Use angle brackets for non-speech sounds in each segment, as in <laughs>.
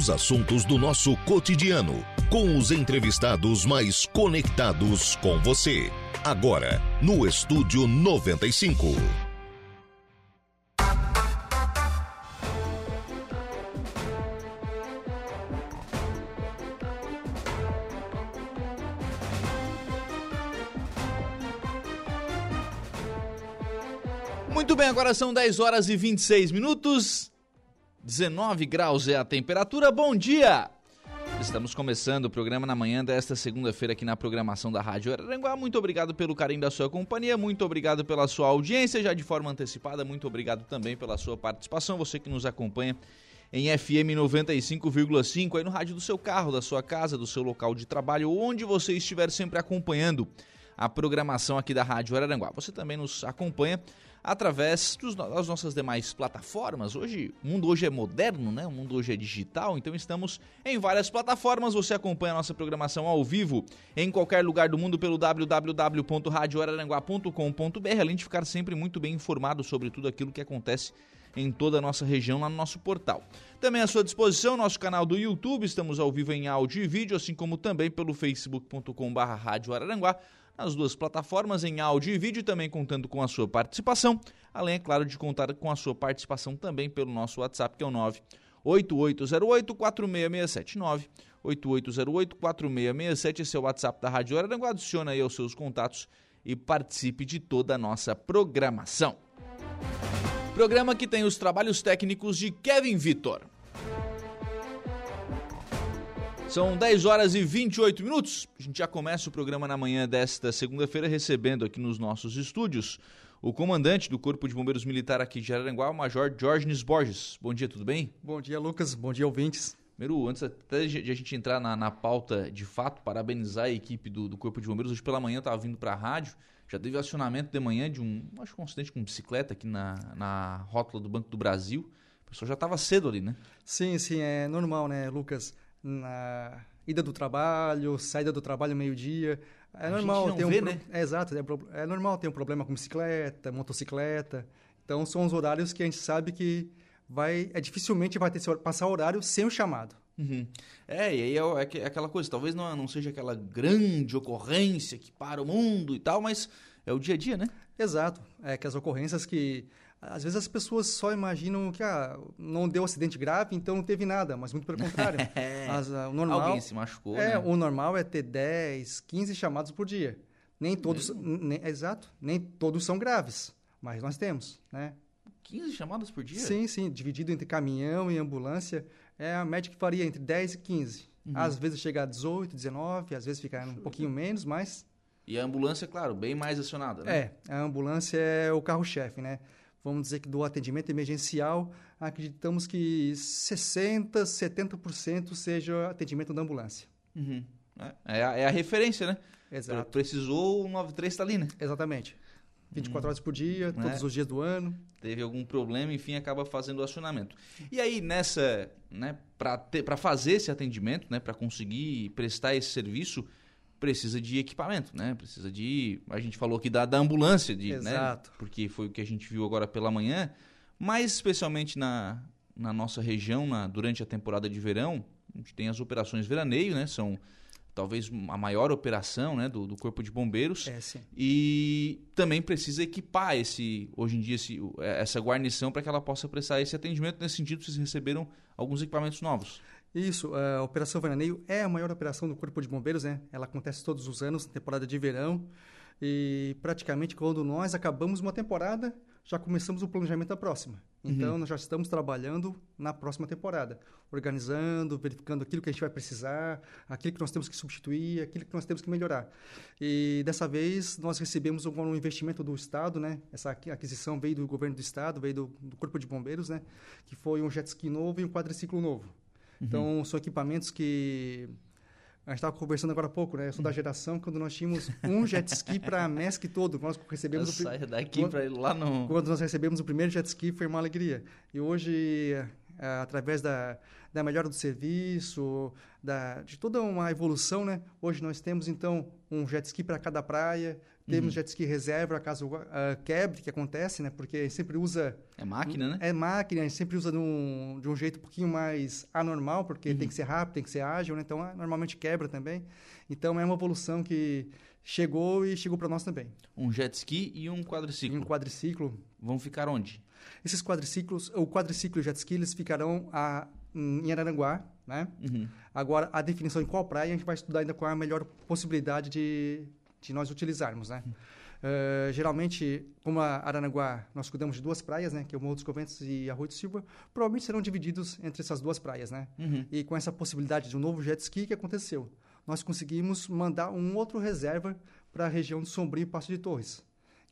Os assuntos do nosso cotidiano, com os entrevistados mais conectados com você. Agora, no Estúdio 95. Muito bem, agora são 10 horas e 26 minutos. 19 graus é a temperatura. Bom dia! Estamos começando o programa na manhã desta segunda-feira aqui na programação da Rádio Araranguá. Muito obrigado pelo carinho da sua companhia, muito obrigado pela sua audiência, já de forma antecipada. Muito obrigado também pela sua participação, você que nos acompanha em FM 95,5 aí no rádio do seu carro, da sua casa, do seu local de trabalho, onde você estiver sempre acompanhando a programação aqui da Rádio Araranguá. Você também nos acompanha através dos, das nossas demais plataformas. Hoje, o mundo hoje é moderno, né? O mundo hoje é digital, então estamos em várias plataformas. Você acompanha a nossa programação ao vivo em qualquer lugar do mundo pelo www.radioararanguá.com.br, além de ficar sempre muito bem informado sobre tudo aquilo que acontece em toda a nossa região lá no nosso portal. Também à sua disposição nosso canal do YouTube, estamos ao vivo em áudio e vídeo, assim como também pelo facebook.com/radioararanguá nas duas plataformas, em áudio e vídeo, também contando com a sua participação, além, é claro, de contar com a sua participação também pelo nosso WhatsApp, que é o 98808-4667. 8808-4667, esse é o WhatsApp da Rádio Araranguá, adiciona aí os seus contatos e participe de toda a nossa programação. Programa que tem os trabalhos técnicos de Kevin Vitor. São 10 horas e 28 minutos. A gente já começa o programa na manhã desta segunda-feira, recebendo aqui nos nossos estúdios o comandante do Corpo de Bombeiros Militar aqui de Araranguá, o Major Jorge Borges. Bom dia, tudo bem? Bom dia, Lucas. Bom dia, ouvintes. Primeiro, antes até de a gente entrar na, na pauta de fato, parabenizar a equipe do, do Corpo de Bombeiros. Hoje pela manhã eu estava vindo para a rádio, já teve acionamento de manhã de um, acho que um acidente com bicicleta aqui na, na rótula do Banco do Brasil. O pessoal já estava cedo ali, né? Sim, sim, é normal, né, Lucas? Na ida do trabalho, saída do trabalho meio-dia. É A normal ter um vê, pro- né? é, exato, é, pro- é normal ter um problema com bicicleta, motocicleta. Então são os horários que a gente sabe que vai é dificilmente vai ter passar horário sem o chamado. Uhum. É, e aí é, é é aquela coisa, talvez não, não seja aquela grande ocorrência que para o mundo e tal, mas é o dia a dia, né? Exato, é que as ocorrências que às vezes as pessoas só imaginam que ah, não deu acidente grave, então não teve nada, mas muito pelo <laughs> contrário. As, ah, o normal Alguém se machucou, É, né? o normal é ter 10, 15 chamados por dia. Nem todos, nem- exato, nem todos são graves, mas nós temos, né? 15 chamadas por dia? Sim, sim, dividido entre caminhão e ambulância, é a média que varia entre 10 e 15. Uhum. Às vezes chega a 18, 19, às vezes fica um pouquinho menos, mas E a ambulância, claro, bem mais acionada, né? é, a ambulância é o carro-chefe, né? Vamos dizer que do atendimento emergencial, acreditamos que 60, 70% seja atendimento da ambulância. Uhum. É, é a, é a referência, né? Exato. Precisou, o 93 tá ali, né? Exatamente. 24 horas por dia, todos É. os dias do ano. Teve algum problema, enfim, acaba fazendo o acionamento. E aí, nessa, né, para fazer esse atendimento, né, para conseguir prestar esse serviço, precisa de equipamento, né? Precisa de, a gente falou aqui da, da ambulância, de, né? Exato. Porque foi o que a gente viu agora pela manhã, mas especialmente na, na nossa região, na, durante a temporada de verão, a gente tem as operações veraneio, né? São talvez a maior operação, né, do, do Corpo de Bombeiros. É. E também precisa equipar esse, hoje em dia esse, é, essa guarnição para que ela possa prestar esse atendimento. Nesse sentido, vocês receberam alguns equipamentos novos. Isso, a Operação Veraneio é a maior operação do Corpo de Bombeiros, né? Ela acontece todos os anos, na temporada de verão. E praticamente quando nós acabamos uma temporada, já começamos o planejamento da próxima. Então, nós já estamos trabalhando na próxima temporada, organizando, verificando aquilo que a gente vai precisar, aquilo que nós temos que substituir, aquilo que nós temos que melhorar. E dessa vez nós recebemos um, um investimento do Estado, né? Essa aqui- aquisição veio do governo do Estado, veio do, do Corpo de Bombeiros, né? Que foi um jet ski novo e um quadriciclo novo. Então, são equipamentos que a gente estava conversando agora há pouco, né? Eu sou da geração quando nós tínhamos um jet ski para a <laughs> MESC todo. Nós recebemos o pri- Saia daqui para ir lá no. quando nós recebemos o primeiro jet ski foi uma alegria. E hoje, eh, através da, da melhora do serviço, da, de toda uma evolução, né? Hoje nós temos então um jet ski para cada praia, Temos uhum. jet ski reserva caso uh, quebre, que acontece, né? Porque sempre usa... É máquina, né? É máquina, a gente sempre usa de um, de um jeito um pouquinho mais anormal, porque uhum. tem que ser rápido, tem que ser ágil, né? Então, normalmente quebra também. Então, é uma evolução que chegou e chegou para nós também. Um jet ski e um quadriciclo. E um quadriciclo. Vão ficar onde? Esses quadriciclos, o quadriciclo e o jet ski, eles ficarão a, em Araranguá, né? Uhum. Agora, a definição em qual praia, a gente vai estudar ainda qual é a melhor possibilidade de, de nós utilizarmos, né? Uh, geralmente, como a Aranaguá, nós cuidamos de duas praias, né? Que é o Morro dos Conventos e Arroio do Silva. Provavelmente serão divididos entre essas duas praias, né? Uhum. E com essa possibilidade de um novo jet ski, que aconteceu? Nós conseguimos mandar um outro reserva para a região de Sombrio e Passo de Torres.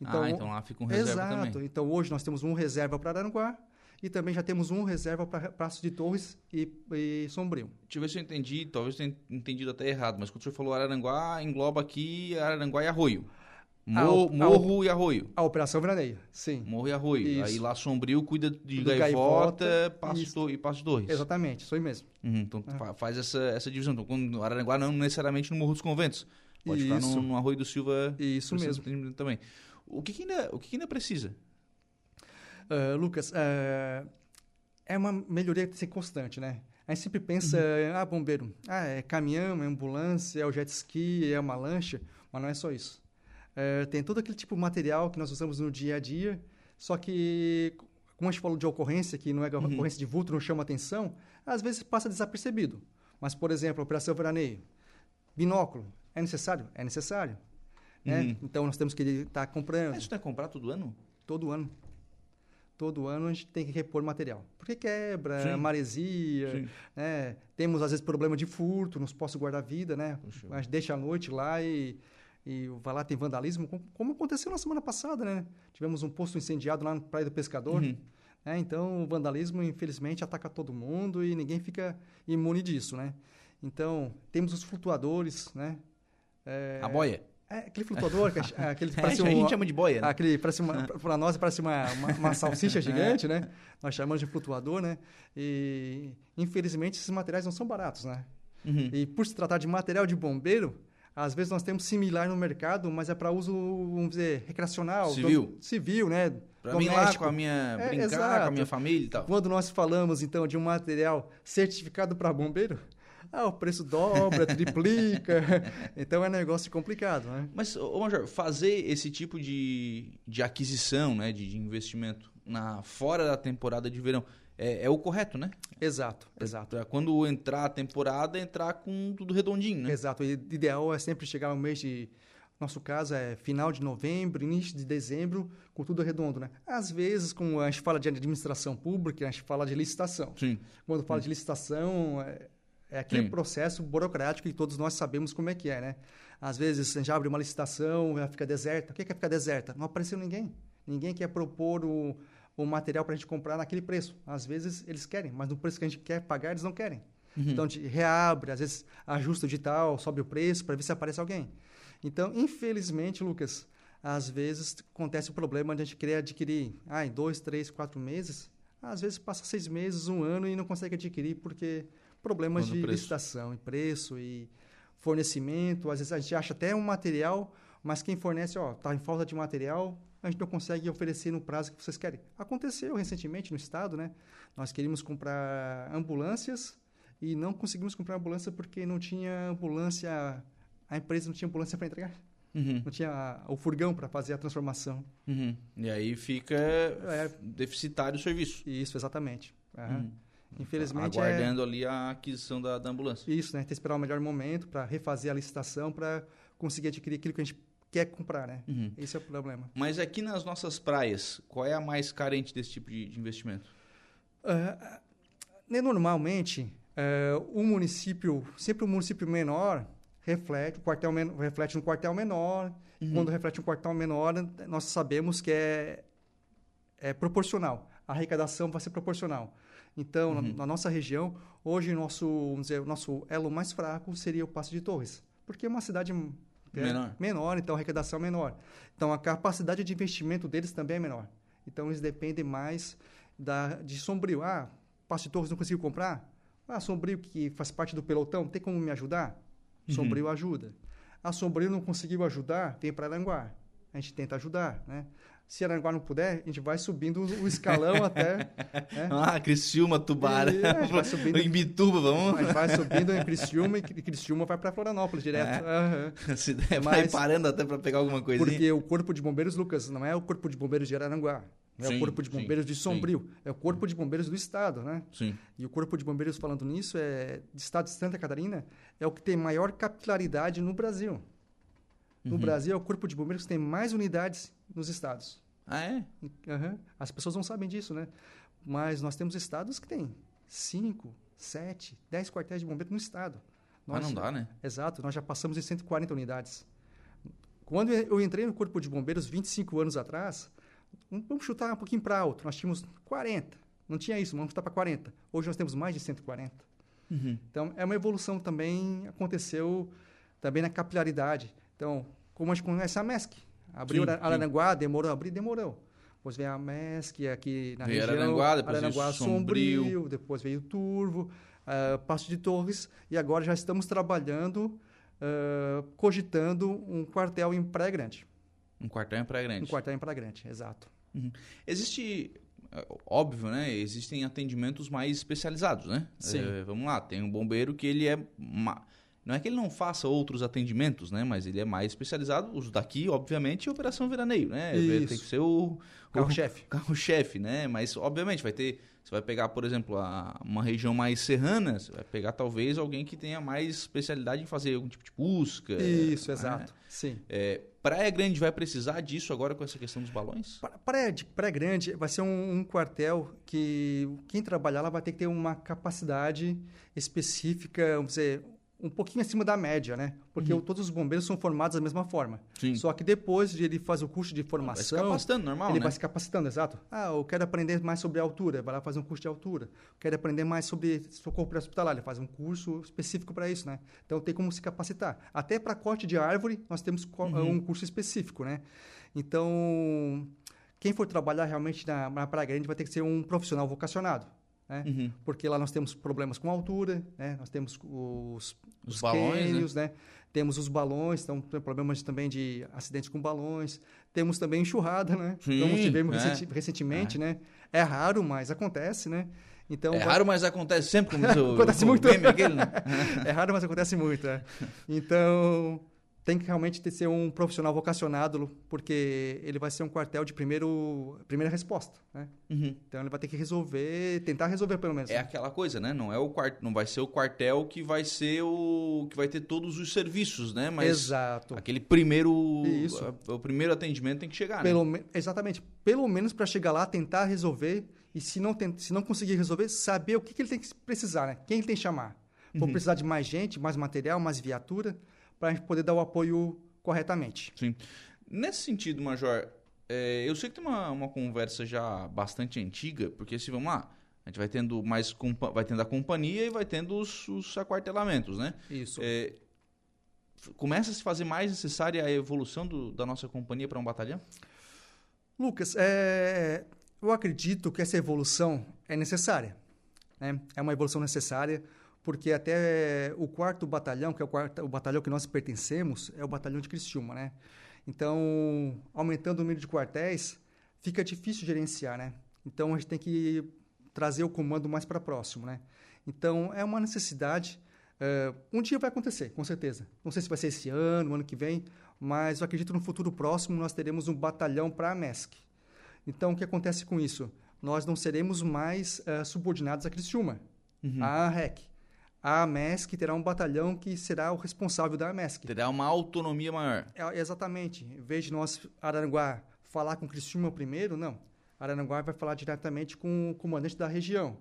Então, ah, então lá fica um reserva exato. também. Então hoje nós temos um reserva para Aranaguá e também já temos um reserva para Passo de Torres e, e Sombrio. Deixa eu ver se eu entendi, talvez eu tenha entendido até errado, mas quando o senhor falou Araranguá, engloba aqui Araranguá e Arroio. Morro, morro a, e Arroio. A Operação Veraneio, sim. Morro e Arroio. Isso. Aí lá Sombrio cuida de gaivota, gaivota passo e Passo Torres. Exatamente, isso aí mesmo. Uhum, então uhum. faz essa, essa divisão. Então, quando Araranguá não necessariamente no Morro dos Conventos. Pode isso. ficar no, no Arroio do Silva. Isso mesmo. Também. O que, que ainda, o que, que ainda precisa? Uh, Lucas, uh, é uma melhoria que tem que ser constante, né? A gente sempre pensa, uhum. ah, bombeiro, ah, é caminhão, é ambulância, é o jet ski, é uma lancha, mas não é só isso. É, tem todo aquele tipo de material que nós usamos no dia a dia, só que, como a gente falou de ocorrência, que não é uhum. ocorrência de vulto, não chama atenção, às vezes passa desapercebido. Mas, por exemplo, a operação veraneio, binóculo, é necessário? É necessário. Né? Uhum. Então, nós temos que estar tá comprando. Mas isso não é comprar todo ano? Todo ano. Todo ano a gente tem que repor material. Porque quebra, Sim. maresia, Sim. né? Temos, às vezes, problema de furto, nos postos guarda-vida, né? Puxa. A gente deixa a noite lá e e vai lá tem vandalismo, como aconteceu na semana passada, né? Tivemos um posto incendiado lá na Praia do Pescador. Uhum. Né? Então, o vandalismo, infelizmente, ataca todo mundo e ninguém fica imune disso, né? Então, temos os flutuadores, né? É, a boia. É, aquele flutuador, que, é, aquele que parece um, a gente chama de boia, né? Aquele, parece uma, para nós parece uma, uma, uma salsicha <laughs> gigante, é. né? Nós chamamos de flutuador, né? E, infelizmente, esses materiais não são baratos, né? Uhum. E por se tratar de material de bombeiro, às vezes nós temos similar no mercado, mas é para uso, vamos dizer, recreacional. Civil. Do, civil, né? Para mim lá com a minha... É, brincar exato. com a minha família e tal. Quando nós falamos, então, de um material certificado para bombeiro, ah, o preço dobra, triplica. <laughs> então é um negócio complicado, né? Mas, ô Major, fazer esse tipo de, de aquisição, né, de, de investimento na, fora da temporada de verão, é, é, o correto, né? Exato, exato. Pra quando entrar a temporada, entrar com tudo redondinho, né? Exato. O ideal é sempre chegar no mês de. Nosso caso é final de novembro, início de dezembro, com tudo redondo, né? Às vezes, como a gente fala de administração pública, a gente fala de licitação. Sim. Quando fala Sim. de licitação, é, é aquele Sim. processo burocrático que todos nós sabemos como é que é, né? Às vezes, a gente abre uma licitação, ela fica deserta. O que é, que é ficar deserta? Não apareceu ninguém. Ninguém quer propor o o material para a gente comprar naquele preço. Às vezes eles querem, mas no preço que a gente quer pagar, eles não querem. Uhum. Então a gente reabre, às vezes ajusta o digital, sobe o preço para ver se aparece alguém. Então, infelizmente, Lucas, às vezes acontece o problema de a gente querer adquirir ah, em dois, três, quatro meses. Às vezes passa seis meses, um ano e não consegue adquirir porque problemas de preço. licitação, e preço e fornecimento. Às vezes a gente acha até um material, mas quem fornece, ó, está em falta de material, a gente não consegue oferecer no prazo que vocês querem. Aconteceu recentemente no estado, né? Nós queríamos comprar ambulâncias e não conseguimos comprar ambulância porque não tinha ambulância, a empresa não tinha ambulância para entregar. Uhum. Não tinha o furgão para fazer a transformação. Uhum. E aí fica é, deficitário o serviço. Isso, exatamente. Uhum. Infelizmente. Aguardando é... ali a aquisição da, da ambulância. Isso, né? Tem que esperar o melhor momento para refazer a licitação para conseguir adquirir aquilo que a gente quer comprar, né? Uhum. Esse é o problema. Mas aqui nas nossas praias, qual é a mais carente desse tipo de, de investimento? Uh, normalmente, uh, o município, sempre o município menor reflete, o quartel men reflete no quartel menor. Uhum. Quando reflete um quartel menor, nós sabemos que é, é proporcional. A arrecadação vai ser proporcional. Então, uhum. na, na, nossa região, hoje nosso, vamos dizer, o nosso elo mais fraco seria o Passo de Torres, porque é uma cidade é menor. menor, então a arrecadação é menor. Então a capacidade de investimento deles também é menor. Então eles dependem mais da, de Sombrio. Ah, Passo de Torres não consigo comprar? Ah, Sombrio, que faz parte do pelotão, tem como me ajudar? Uhum. Sombrio ajuda. A ah, Sombrio não conseguiu ajudar, vem para Aranguá. a gente tenta ajudar, né? Se Aranguá não puder, a gente vai subindo o escalão <laughs> até. Né? <laughs> Ah, Criciúma, Tubarão. É, vai subindo, <laughs> em Bituba, vamos. A gente vai subindo em Criciúma e Criciúma vai para Florianópolis direto. É. Uhum. Se der, vai Mas, parando até para pegar alguma coisa. Porque o Corpo de Bombeiros, Lucas, não é o Corpo de Bombeiros de Araranguá. Não é sim, o Corpo de Bombeiros sim, de Sombrio. Sim. É o Corpo de Bombeiros do Estado, né? Sim. E o Corpo de Bombeiros, falando nisso, é, do Estado de Santa Catarina, é o que tem maior capilaridade no Brasil. No uhum. Brasil, é o Corpo de Bombeiros que tem mais unidades nos estados. Ah, é? Uhum. As pessoas não sabem disso, né? Mas nós temos estados que têm 5, 7, 10 quartéis de bombeiro no estado. Nós, Mas não dá, né? Exato, nós já passamos de 140 unidades. Quando eu entrei no Corpo de Bombeiros 25 anos atrás, vamos chutar um pouquinho para alto, nós tínhamos 40. Não tinha isso, vamos chutar para 40. Hoje nós temos mais de 140. Uhum. Então, é uma evolução também, aconteceu também na capilaridade. Então, como a gente conhece a MESC, Abriu sim, Araranguá, sim. demorou, abrir, demorou. Depois veio a MESC aqui na veio região. Araranguá, depois Araranguá Sombrio. Sombrio. Depois veio Turvo, uh, Passo de Torres. E agora já estamos trabalhando, uh, cogitando um quartel em Praia Grande. Um quartel em Praia Grande. Um quartel em Praia Grande, exato. Uhum. Existe, é, óbvio, né? Existem atendimentos mais especializados, né? Sim. É, vamos lá, tem um bombeiro que ele é... não é que ele não faça outros atendimentos, né? Mas ele é mais especializado. Os daqui, obviamente, é Operação Veraneio, né? Isso. Tem que ser o... Carro-chefe. <laughs> Carro-chefe, né? Mas, obviamente, vai ter... Você vai pegar, por exemplo, a, uma região mais serrana, você vai pegar talvez alguém que tenha mais especialidade em fazer algum tipo de busca. Isso, né? exato. Sim. É, Praia Grande vai precisar disso agora com essa questão dos balões? Praia, Praia Grande vai ser um, um, quartel que quem trabalhar lá vai ter que ter uma capacidade específica, vamos dizer, um pouquinho acima da média, né? Porque uhum. todos os bombeiros são formados da mesma forma. Sim. Só que depois de ele fazer o curso de formação... Vai se capacitando, normal, Ele né? vai se capacitando, exato. Ah, eu quero aprender mais sobre altura, vai lá fazer um curso de altura. Quero aprender mais sobre socorro pré-hospitalar, ele faz um curso específico para isso, né? Então, tem como se capacitar. Até para corte de árvore, nós temos uhum. um curso específico, né? Então, quem for trabalhar realmente na, na Praia Grande vai ter que ser um profissional vocacionado. Né? Uhum. Porque lá nós temos problemas com altura, né? nós temos os, os, os balões, né? né? temos os balões, então tem problemas também de acidentes com balões, temos também enxurrada, né? Sim, Como tivemos é. recentemente, é. né? É raro, mas acontece, né? Então, é raro, mas acontece sempre, como o, <laughs> acontece o, muito. O aquele, né? <laughs> é raro, mas acontece muito. É. Então, tem que realmente ter, ser um profissional vocacionado, porque ele vai ser um quartel de primeiro, primeira resposta, né? Uhum. Então ele vai ter que resolver, tentar resolver pelo menos. É né? aquela coisa, né? Não é o quart... não vai ser o quartel que vai ser o que vai ter todos os serviços, né? Mas Exato. Aquele primeiro, Isso. o primeiro atendimento tem que chegar, pelo né? Me... Exatamente. Pelo menos para chegar lá, tentar resolver e se não se não conseguir resolver, saber o que, que ele tem que precisar, né? Quem ele tem que chamar. Vou uhum. precisar de mais gente, mais material, mais viatura para a gente poder dar o apoio corretamente. Sim. Nesse sentido, Major, é, eu sei que tem uma, uma conversa já bastante antiga, porque se vamos lá, a gente vai tendo mais vai tendo a companhia e vai tendo os, os aquartelamentos, né? Isso. É, começa a se fazer mais necessária a evolução do, da nossa companhia para um batalhão? Lucas, é, eu acredito que essa evolução é necessária. Né? É uma evolução necessária porque até o quarto batalhão, que é o, quarto, o batalhão que nós pertencemos, é o batalhão de Criciúma, né? Então, aumentando o número de quartéis, fica difícil gerenciar, né? Então, a gente tem que trazer o comando mais para próximo, né? Então, é uma necessidade. Uh, um dia vai acontecer, com certeza. Não sei se vai ser esse ano, ano que vem, mas eu acredito no futuro próximo nós teremos um batalhão para a MESC. Então, o que acontece com isso? Nós não seremos mais uh, subordinados a Criciúma, uhum. a REC a MESC terá um batalhão que será o responsável da MESC. Terá uma autonomia maior. É, exatamente. Em vez de nós, Araranguá, falar com Criciúma primeiro, não. Araranguá vai falar diretamente com o comandante da região.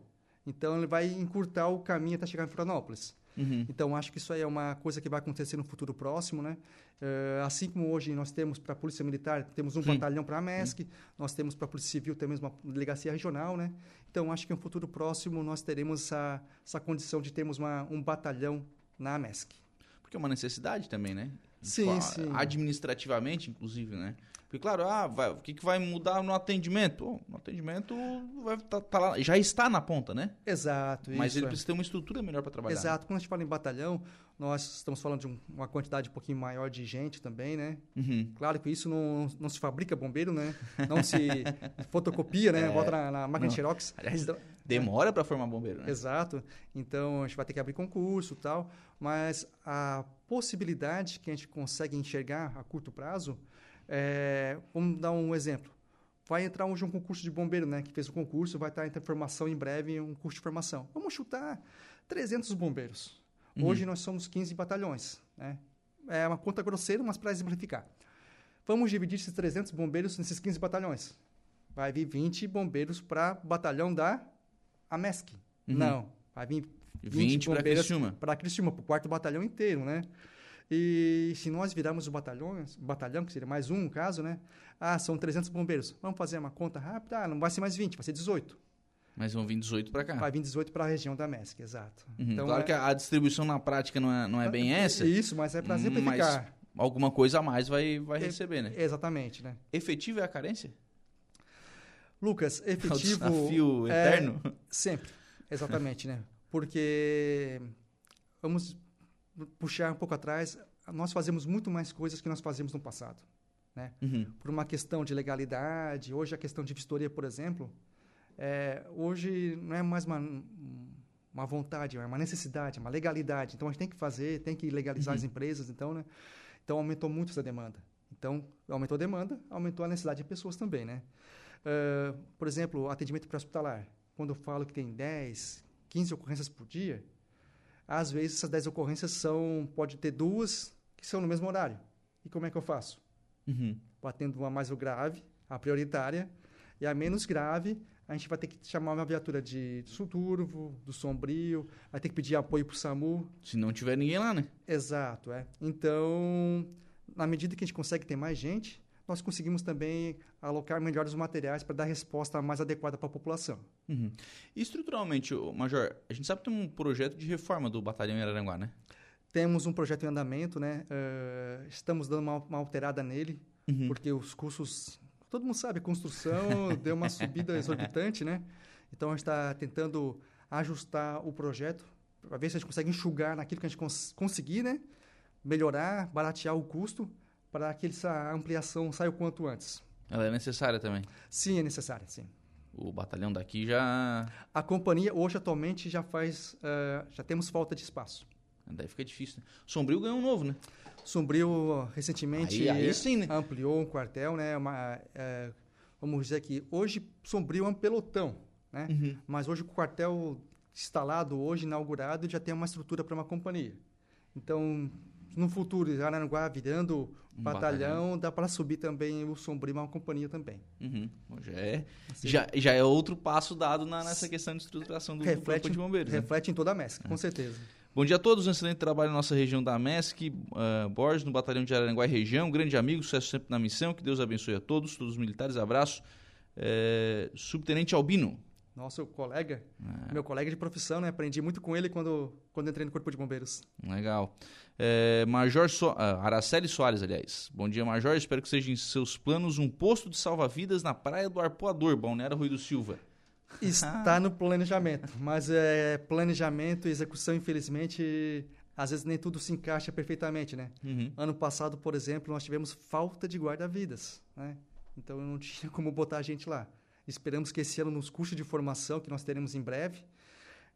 Então, ele vai encurtar o caminho até chegar em Florianópolis. Uhum. Então, acho que isso aí é uma coisa que vai acontecer no futuro próximo, né? Uh, assim como hoje nós temos para a Polícia Militar, temos um Sim. batalhão para a MESC, Sim. nós temos para a Polícia Civil, temos uma delegacia regional, né? Então, acho que no futuro próximo nós teremos essa, essa condição de termos uma, um batalhão na MESC. Porque é uma necessidade também, né? Sim, sim. Administrativamente, inclusive, né? Porque, claro, ah, vai, o que, que vai mudar no atendimento? Pô, no atendimento vai tá, tá lá, já está na ponta, né? Exato. Mas ele é. precisa ter uma estrutura melhor para trabalhar. Exato. Quando a gente fala em batalhão, nós estamos falando de um- uma quantidade um pouquinho maior de gente também, né? Uhum. Claro que isso não, não se fabrica bombeiro, né? Não se <laughs> fotocopia, né? É, Bota na, na máquina não. de Xerox. Aliás, Então- demora para formar bombeiro, né? Exato. Então, a gente vai ter que abrir concurso e tal. Mas a possibilidade que a gente consegue enxergar a curto prazo, é, vamos dar um exemplo. Vai entrar hoje um concurso de bombeiro, né? Que fez o concurso, vai estar em formação em breve, um curso de formação. Vamos chutar 300 bombeiros. Hoje nós somos 15 batalhões, né? É uma conta grosseira, mas para exemplificar. Vamos dividir esses 300 bombeiros nesses 15 batalhões. Vai vir 20 bombeiros para batalhão da AMESC. Não, vai vir 20 pra bombeiros Criciúma. Para Criciúma, para o quarto batalhão inteiro, né? E se nós virarmos o batalhão, batalhão, que seria mais um no caso, né? Ah, são 300 bombeiros. Vamos fazer uma conta rápida? Ah, não vai ser mais 20, vai ser 18. Mas vão vir 18 para cá. Vai vir 18 para a região da MESC, exato. Uhum. Então, claro é- que a a distribuição na prática não é, não é bem essa, Isso, mas é para mas exemplificar. alguma coisa a mais vai, vai É- receber, né? Exatamente, né? Efetivo é a carência? Lucas, É o efetivo... desafio é, eterno? Sempre, exatamente, né? Porque, vamos puxar um pouco atrás, nós fazemos muito mais coisas que nós fazíamos no passado, né? Uhum. Por uma questão de legalidade, hoje a questão de vistoria, por exemplo, é, hoje não é mais uma, uma vontade, é uma necessidade, é uma legalidade. Então, a gente tem que fazer, tem que legalizar as empresas, então, né? Então, aumentou muito essa demanda. Então, aumentou a demanda, aumentou a necessidade de pessoas também, né? Ah, por exemplo, atendimento pré-hospitalar. Quando eu falo que tem 10, 15 ocorrências por dia, às vezes essas 10 ocorrências são, pode ter duas que são no mesmo horário. E como é que eu faço? Uhum. Batendo uma mais grave, a prioritária, e a menos grave, a gente vai ter que chamar uma viatura de Suturvo, do Sombrio, vai ter que pedir apoio para o SAMU. Se não tiver ninguém lá, né? Exato, é. Então, na medida que a gente consegue ter mais gente, nós conseguimos também alocar melhores os materiais para dar a resposta mais adequada para a população. Uhum. E estruturalmente, Major, a gente sabe que tem um projeto de reforma do batalhão em Araranguá, né? Temos um projeto em andamento, né? Eh, estamos dando uma, uma alterada nele, Uhum. porque os custos, todo mundo sabe, a construção <laughs> deu uma subida exorbitante, né? Então a gente está tentando ajustar o projeto para ver se a gente consegue enxugar naquilo que a gente cons conseguir, né? Melhorar, baratear o custo para que essa ampliação saia o quanto antes. Ela é necessária também. Sim, é necessário, sim. O batalhão daqui já. A companhia hoje atualmente já faz, eh, já temos falta de espaço. Daí fica difícil, né? Sombrio ganhou um novo, né? Sombrio recentemente Aí- aí sim, né? ampliou um quartel, né? Uma, é, vamos dizer que hoje Sombrio é um pelotão, né? Uhum. Mas hoje o quartel instalado, hoje inaugurado, já tem uma estrutura para uma companhia. Então, no futuro, Araranguá virando Um batalhão, dá para subir também o Sombrio uma companhia também. Uhum. Já, é, Assim, já, já é outro passo dado na- nessa questão de estruturação do, do reflete, corpo de bombeiros. né? reflete em toda a MESC, com certeza. Bom dia a todos, um excelente trabalho na nossa região da MESC, uh, Borges, no Batalhão de Araranguá e região, grande amigo, sucesso sempre na missão, que Deus abençoe a todos, todos os militares, abraço. É, Subtenente Albino, Nosso colega, É. meu colega de profissão, né? Aprendi muito com ele quando, quando entrei no Corpo de Bombeiros. legal. É, Major so ah, Araceli Soares, aliás. Bom dia, Major, espero que seja em seus planos um posto de salva-vidas na Praia do Arpoador, Balneário Rui do Silva. <laughs> Está no planejamento, mas é planejamento e execução, infelizmente, às vezes nem tudo se encaixa perfeitamente, né? Uhum. Ano passado, por exemplo, nós tivemos falta de guarda-vidas, né? Então não tinha como botar a gente lá. Esperamos que esse ano, nos cursos de formação que nós teremos em breve,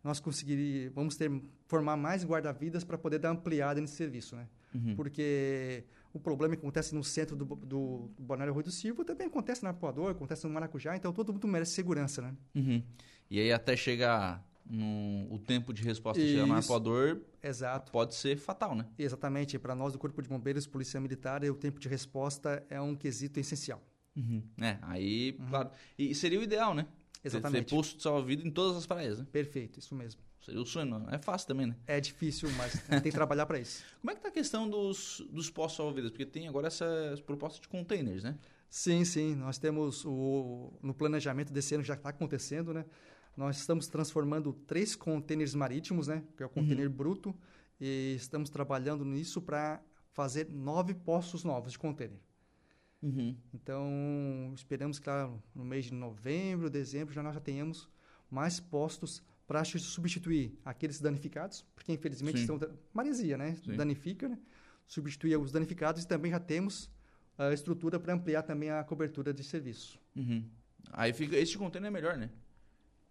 nós conseguiríamos, vamos ter formar mais guarda-vidas para poder dar ampliada nesse serviço, né? Uhum. Porque o problema que acontece no centro do, do, Balneário Rui do Silva também acontece na Arpoador, acontece no Maracujá, então todo mundo merece segurança, né? Uhum. E aí até chegar no, o tempo de resposta chegar no arpoador Exato. pode ser fatal, né? Exatamente. Para nós do Corpo de Bombeiros, Polícia Militar, o tempo de resposta é um quesito essencial. É, aí, claro. E seria o ideal, né? Uhum. Exatamente. Ter posto de salva-vida em todas as praias, né? Perfeito, isso mesmo. Seria o sonho, não é fácil também, né? É difícil, mas tem que trabalhar para isso. <laughs> Como é que tá a questão dos, dos postos salva-vidas? Porque tem agora essas propostas de containers, né? Sim, sim. Nós temos o no planejamento desse ano já está acontecendo, né? Nós estamos transformando três contêineres marítimos, né? Que é o container bruto, e estamos trabalhando nisso para fazer nove postos novos de container. Uhum. Então, esperamos que lá no mês de novembro, dezembro, já nós já tenhamos mais postos para substituir aqueles danificados, porque infelizmente Sim. são maresia, né? Sim. Danifica, né? Substituir os danificados e também já temos a estrutura para ampliar também a cobertura de serviço. Uhum. Aí fica esse container é melhor, né?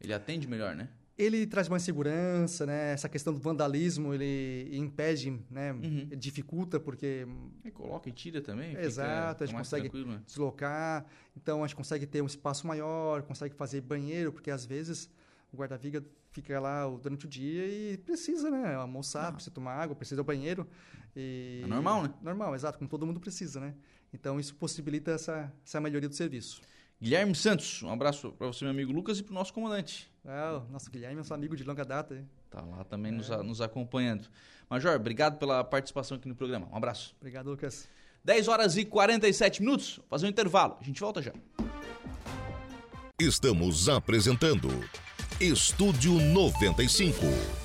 Ele atende melhor, né? Ele traz mais segurança, né? Essa questão do vandalismo, ele impede, né? Uhum. Dificulta, porque... E coloca e tira também. Exato, a gente consegue né? deslocar. Então, a gente consegue ter um espaço maior, consegue fazer banheiro, porque às vezes o guarda-viga fica lá durante o dia e precisa, né? Almoçar, ah. precisa tomar água, precisa ir ao banheiro. E... É normal, né? Normal, exato, como todo mundo precisa, né? Então, isso possibilita essa, essa melhoria do serviço. Guilherme Santos, um abraço para você, meu amigo Lucas, e para o nosso comandante. É, o nosso Guilherme é nosso amigo de longa data. Tá lá também é. nos, nos acompanhando. Major, obrigado pela participação aqui no programa. Um abraço. Obrigado, Lucas. 10 horas e 47 minutos. Vou fazer um intervalo. A gente volta já. Estamos apresentando Estúdio 95.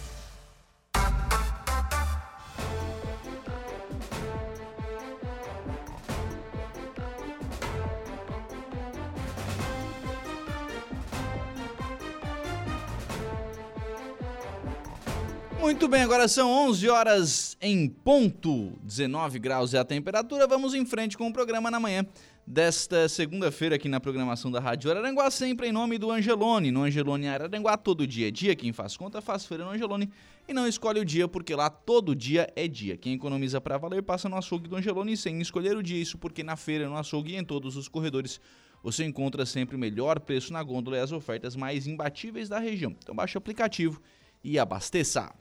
Agora são 11 horas em ponto, 19 graus é a temperatura. Vamos em frente com o programa na manhã desta segunda-feira aqui na programação da Rádio Araranguá, sempre em nome do Angelone. No Angelone Araranguá, todo dia é dia. Quem faz conta faz feira no Angelone e não escolhe o dia, porque lá todo dia é dia. Quem economiza para valer passa no açougue do Angelone sem escolher o dia. Isso porque na feira, no açougue e em todos os corredores você encontra sempre o melhor preço na gôndola e as ofertas mais imbatíveis da região. Então baixe o aplicativo e abasteça.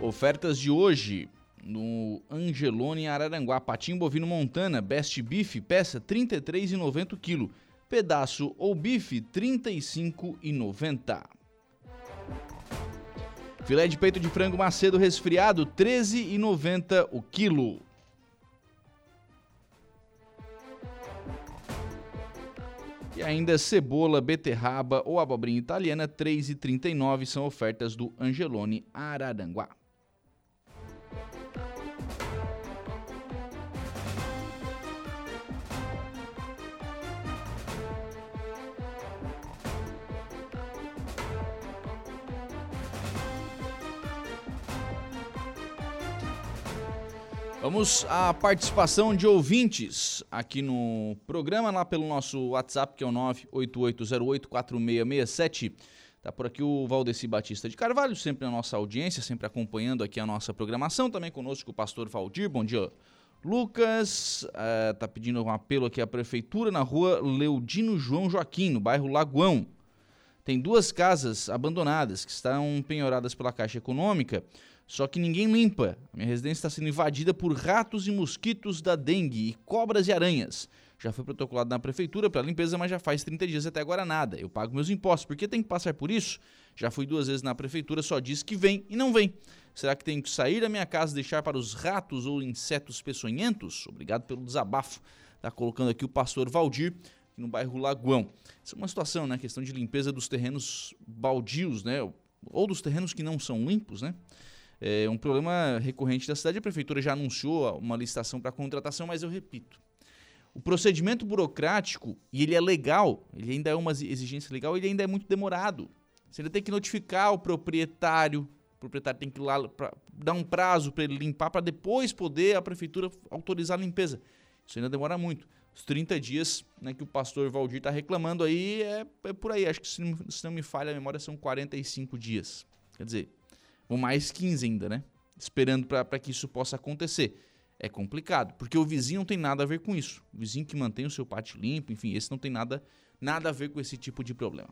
Ofertas de hoje no Angelone Araranguá, patinho bovino Montana, best beef, peça 33,90 kg, pedaço ou bife 35,90. Filé de peito de frango macedo resfriado 13,90 o quilo. E ainda cebola, beterraba ou abobrinha italiana 3,39 são ofertas do Angelone Araranguá. Vamos à participação de ouvintes aqui no programa, lá pelo nosso WhatsApp, que é o 988084667. Tá por aqui o Valdeci Batista de Carvalho, sempre na nossa audiência, sempre acompanhando aqui a nossa programação. Também conosco o pastor Valdir. Bom dia, Lucas. Uh, tá pedindo um apelo aqui à prefeitura na rua Leudino João Joaquim, no bairro Lagoão. Tem duas casas abandonadas que estão penhoradas pela Caixa Econômica só que ninguém limpa. Minha residência está sendo invadida por ratos e mosquitos da dengue e cobras e aranhas. Já foi protocolado na prefeitura para limpeza, mas já faz 30 dias até agora nada. Eu pago meus impostos. Por que tem que passar por isso? Já fui duas vezes na prefeitura, só diz que vem e não vem. Será que tenho que sair da minha casa e deixar para os ratos ou insetos peçonhentos? Obrigado pelo desabafo. Está colocando aqui o pastor Valdir, no bairro Lagoão. Essa é uma situação, né? A questão de limpeza dos terrenos baldios, né? Ou dos terrenos que não são limpos, né? É um problema recorrente da cidade. A prefeitura já anunciou uma licitação para contratação, mas eu repito. O procedimento burocrático, e ele é legal, ele ainda é uma exigência legal, ele ainda é muito demorado. Você ainda tem que notificar o proprietário, o proprietário tem que ir lá pra, dar um prazo para ele limpar, para depois poder a prefeitura autorizar a limpeza. Isso ainda demora muito. Os 30 dias né, que o pastor Valdir está reclamando aí é, é, por aí. Acho que se não, se não me falha a memória, são 45 dias. Quer dizer, ou mais 15 ainda, né? Esperando para que isso possa acontecer. É complicado, porque o vizinho não tem nada a ver com isso. O vizinho que mantém o seu pátio limpo, enfim, esse não tem nada, nada a ver com esse tipo de problema.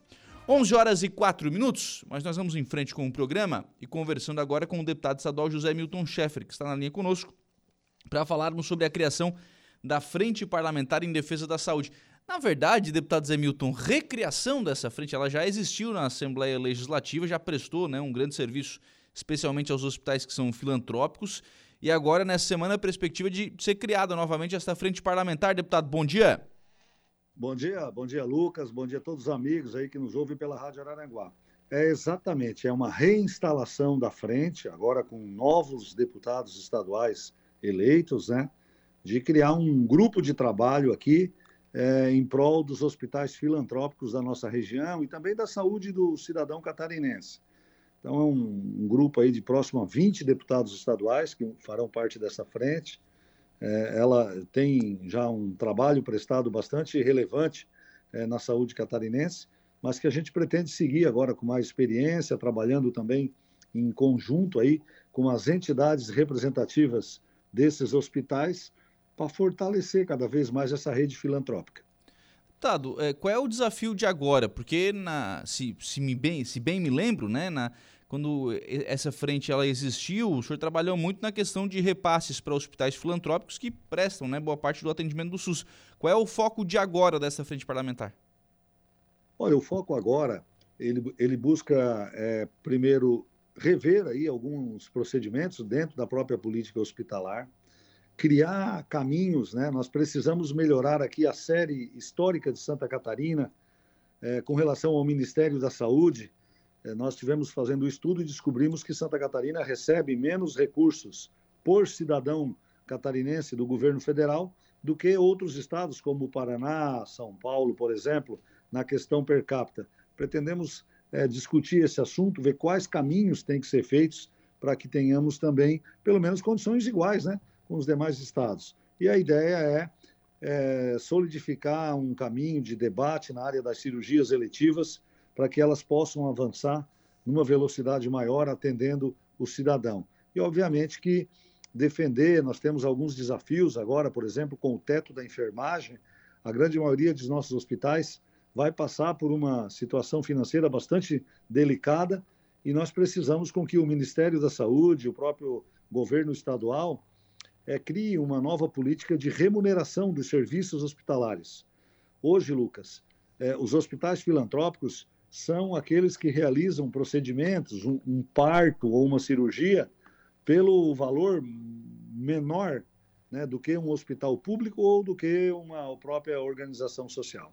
11 horas e 4 minutos, mas nós vamos em frente com o programa e conversando agora com o deputado estadual José Milton Schaeffer, que está na linha conosco, para falarmos sobre a criação da Frente Parlamentar em Defesa da Saúde. Na verdade, deputado Zé Milton, recriação dessa frente, ela já existiu na Assembleia Legislativa, já prestou né, um grande serviço especialmente aos hospitais que são filantrópicos. E agora, nessa semana, a perspectiva de ser criada novamente esta frente parlamentar. Deputado, bom dia. Bom dia, bom dia, Lucas. Bom dia a todos os amigos aí que nos ouvem pela Rádio Araranguá. É exatamente, é uma reinstalação da frente, agora com novos deputados estaduais eleitos, né? de criar um grupo de trabalho aqui é, em prol dos hospitais filantrópicos da nossa região e também da saúde do cidadão catarinense. Então, é um, um grupo aí de próximo a 20 deputados estaduais que farão parte dessa frente. É, ela tem já um trabalho prestado bastante relevante é, na saúde catarinense, mas que a gente pretende seguir agora com mais experiência, trabalhando também em conjunto aí com as entidades representativas desses hospitais para fortalecer cada vez mais essa rede filantrópica. Deputado, é, qual é o desafio de agora? Porque, na, se, se, me bem, se bem me lembro, né, na, quando essa frente ela existiu, o senhor trabalhou muito na questão de repasses para hospitais filantrópicos que prestam né, boa parte do atendimento do SUS. Qual é o foco de agora dessa frente parlamentar? Olha, o foco agora, ele, ele busca, é, primeiro, rever aí alguns procedimentos dentro da própria política hospitalar, criar caminhos, né? Nós precisamos melhorar aqui a série histórica de Santa Catarina é, com relação ao Ministério da Saúde. É, nós tivemos fazendo o estudo e descobrimos que Santa Catarina recebe menos recursos por cidadão catarinense do governo federal do que outros estados, como Paraná, São Paulo, por exemplo, na questão per capita. Pretendemos é, discutir esse assunto, ver quais caminhos têm que ser feitos para que tenhamos também, pelo menos, condições iguais, né? com os demais estados. E a ideia é, é solidificar um caminho de debate na área das cirurgias eletivas para que elas possam avançar numa velocidade maior, atendendo o cidadão. E, obviamente, que defender, nós temos alguns desafios agora, por exemplo, com o teto da enfermagem. A grande maioria dos nossos hospitais vai passar por uma situação financeira bastante delicada e nós precisamos com que o Ministério da Saúde, o próprio governo estadual, é, crie uma nova política de remuneração dos serviços hospitalares. Hoje, Lucas, é, os hospitais filantrópicos são aqueles que realizam procedimentos, um, um parto ou uma cirurgia, pelo valor menor né, do que um hospital público ou do que uma própria organização social.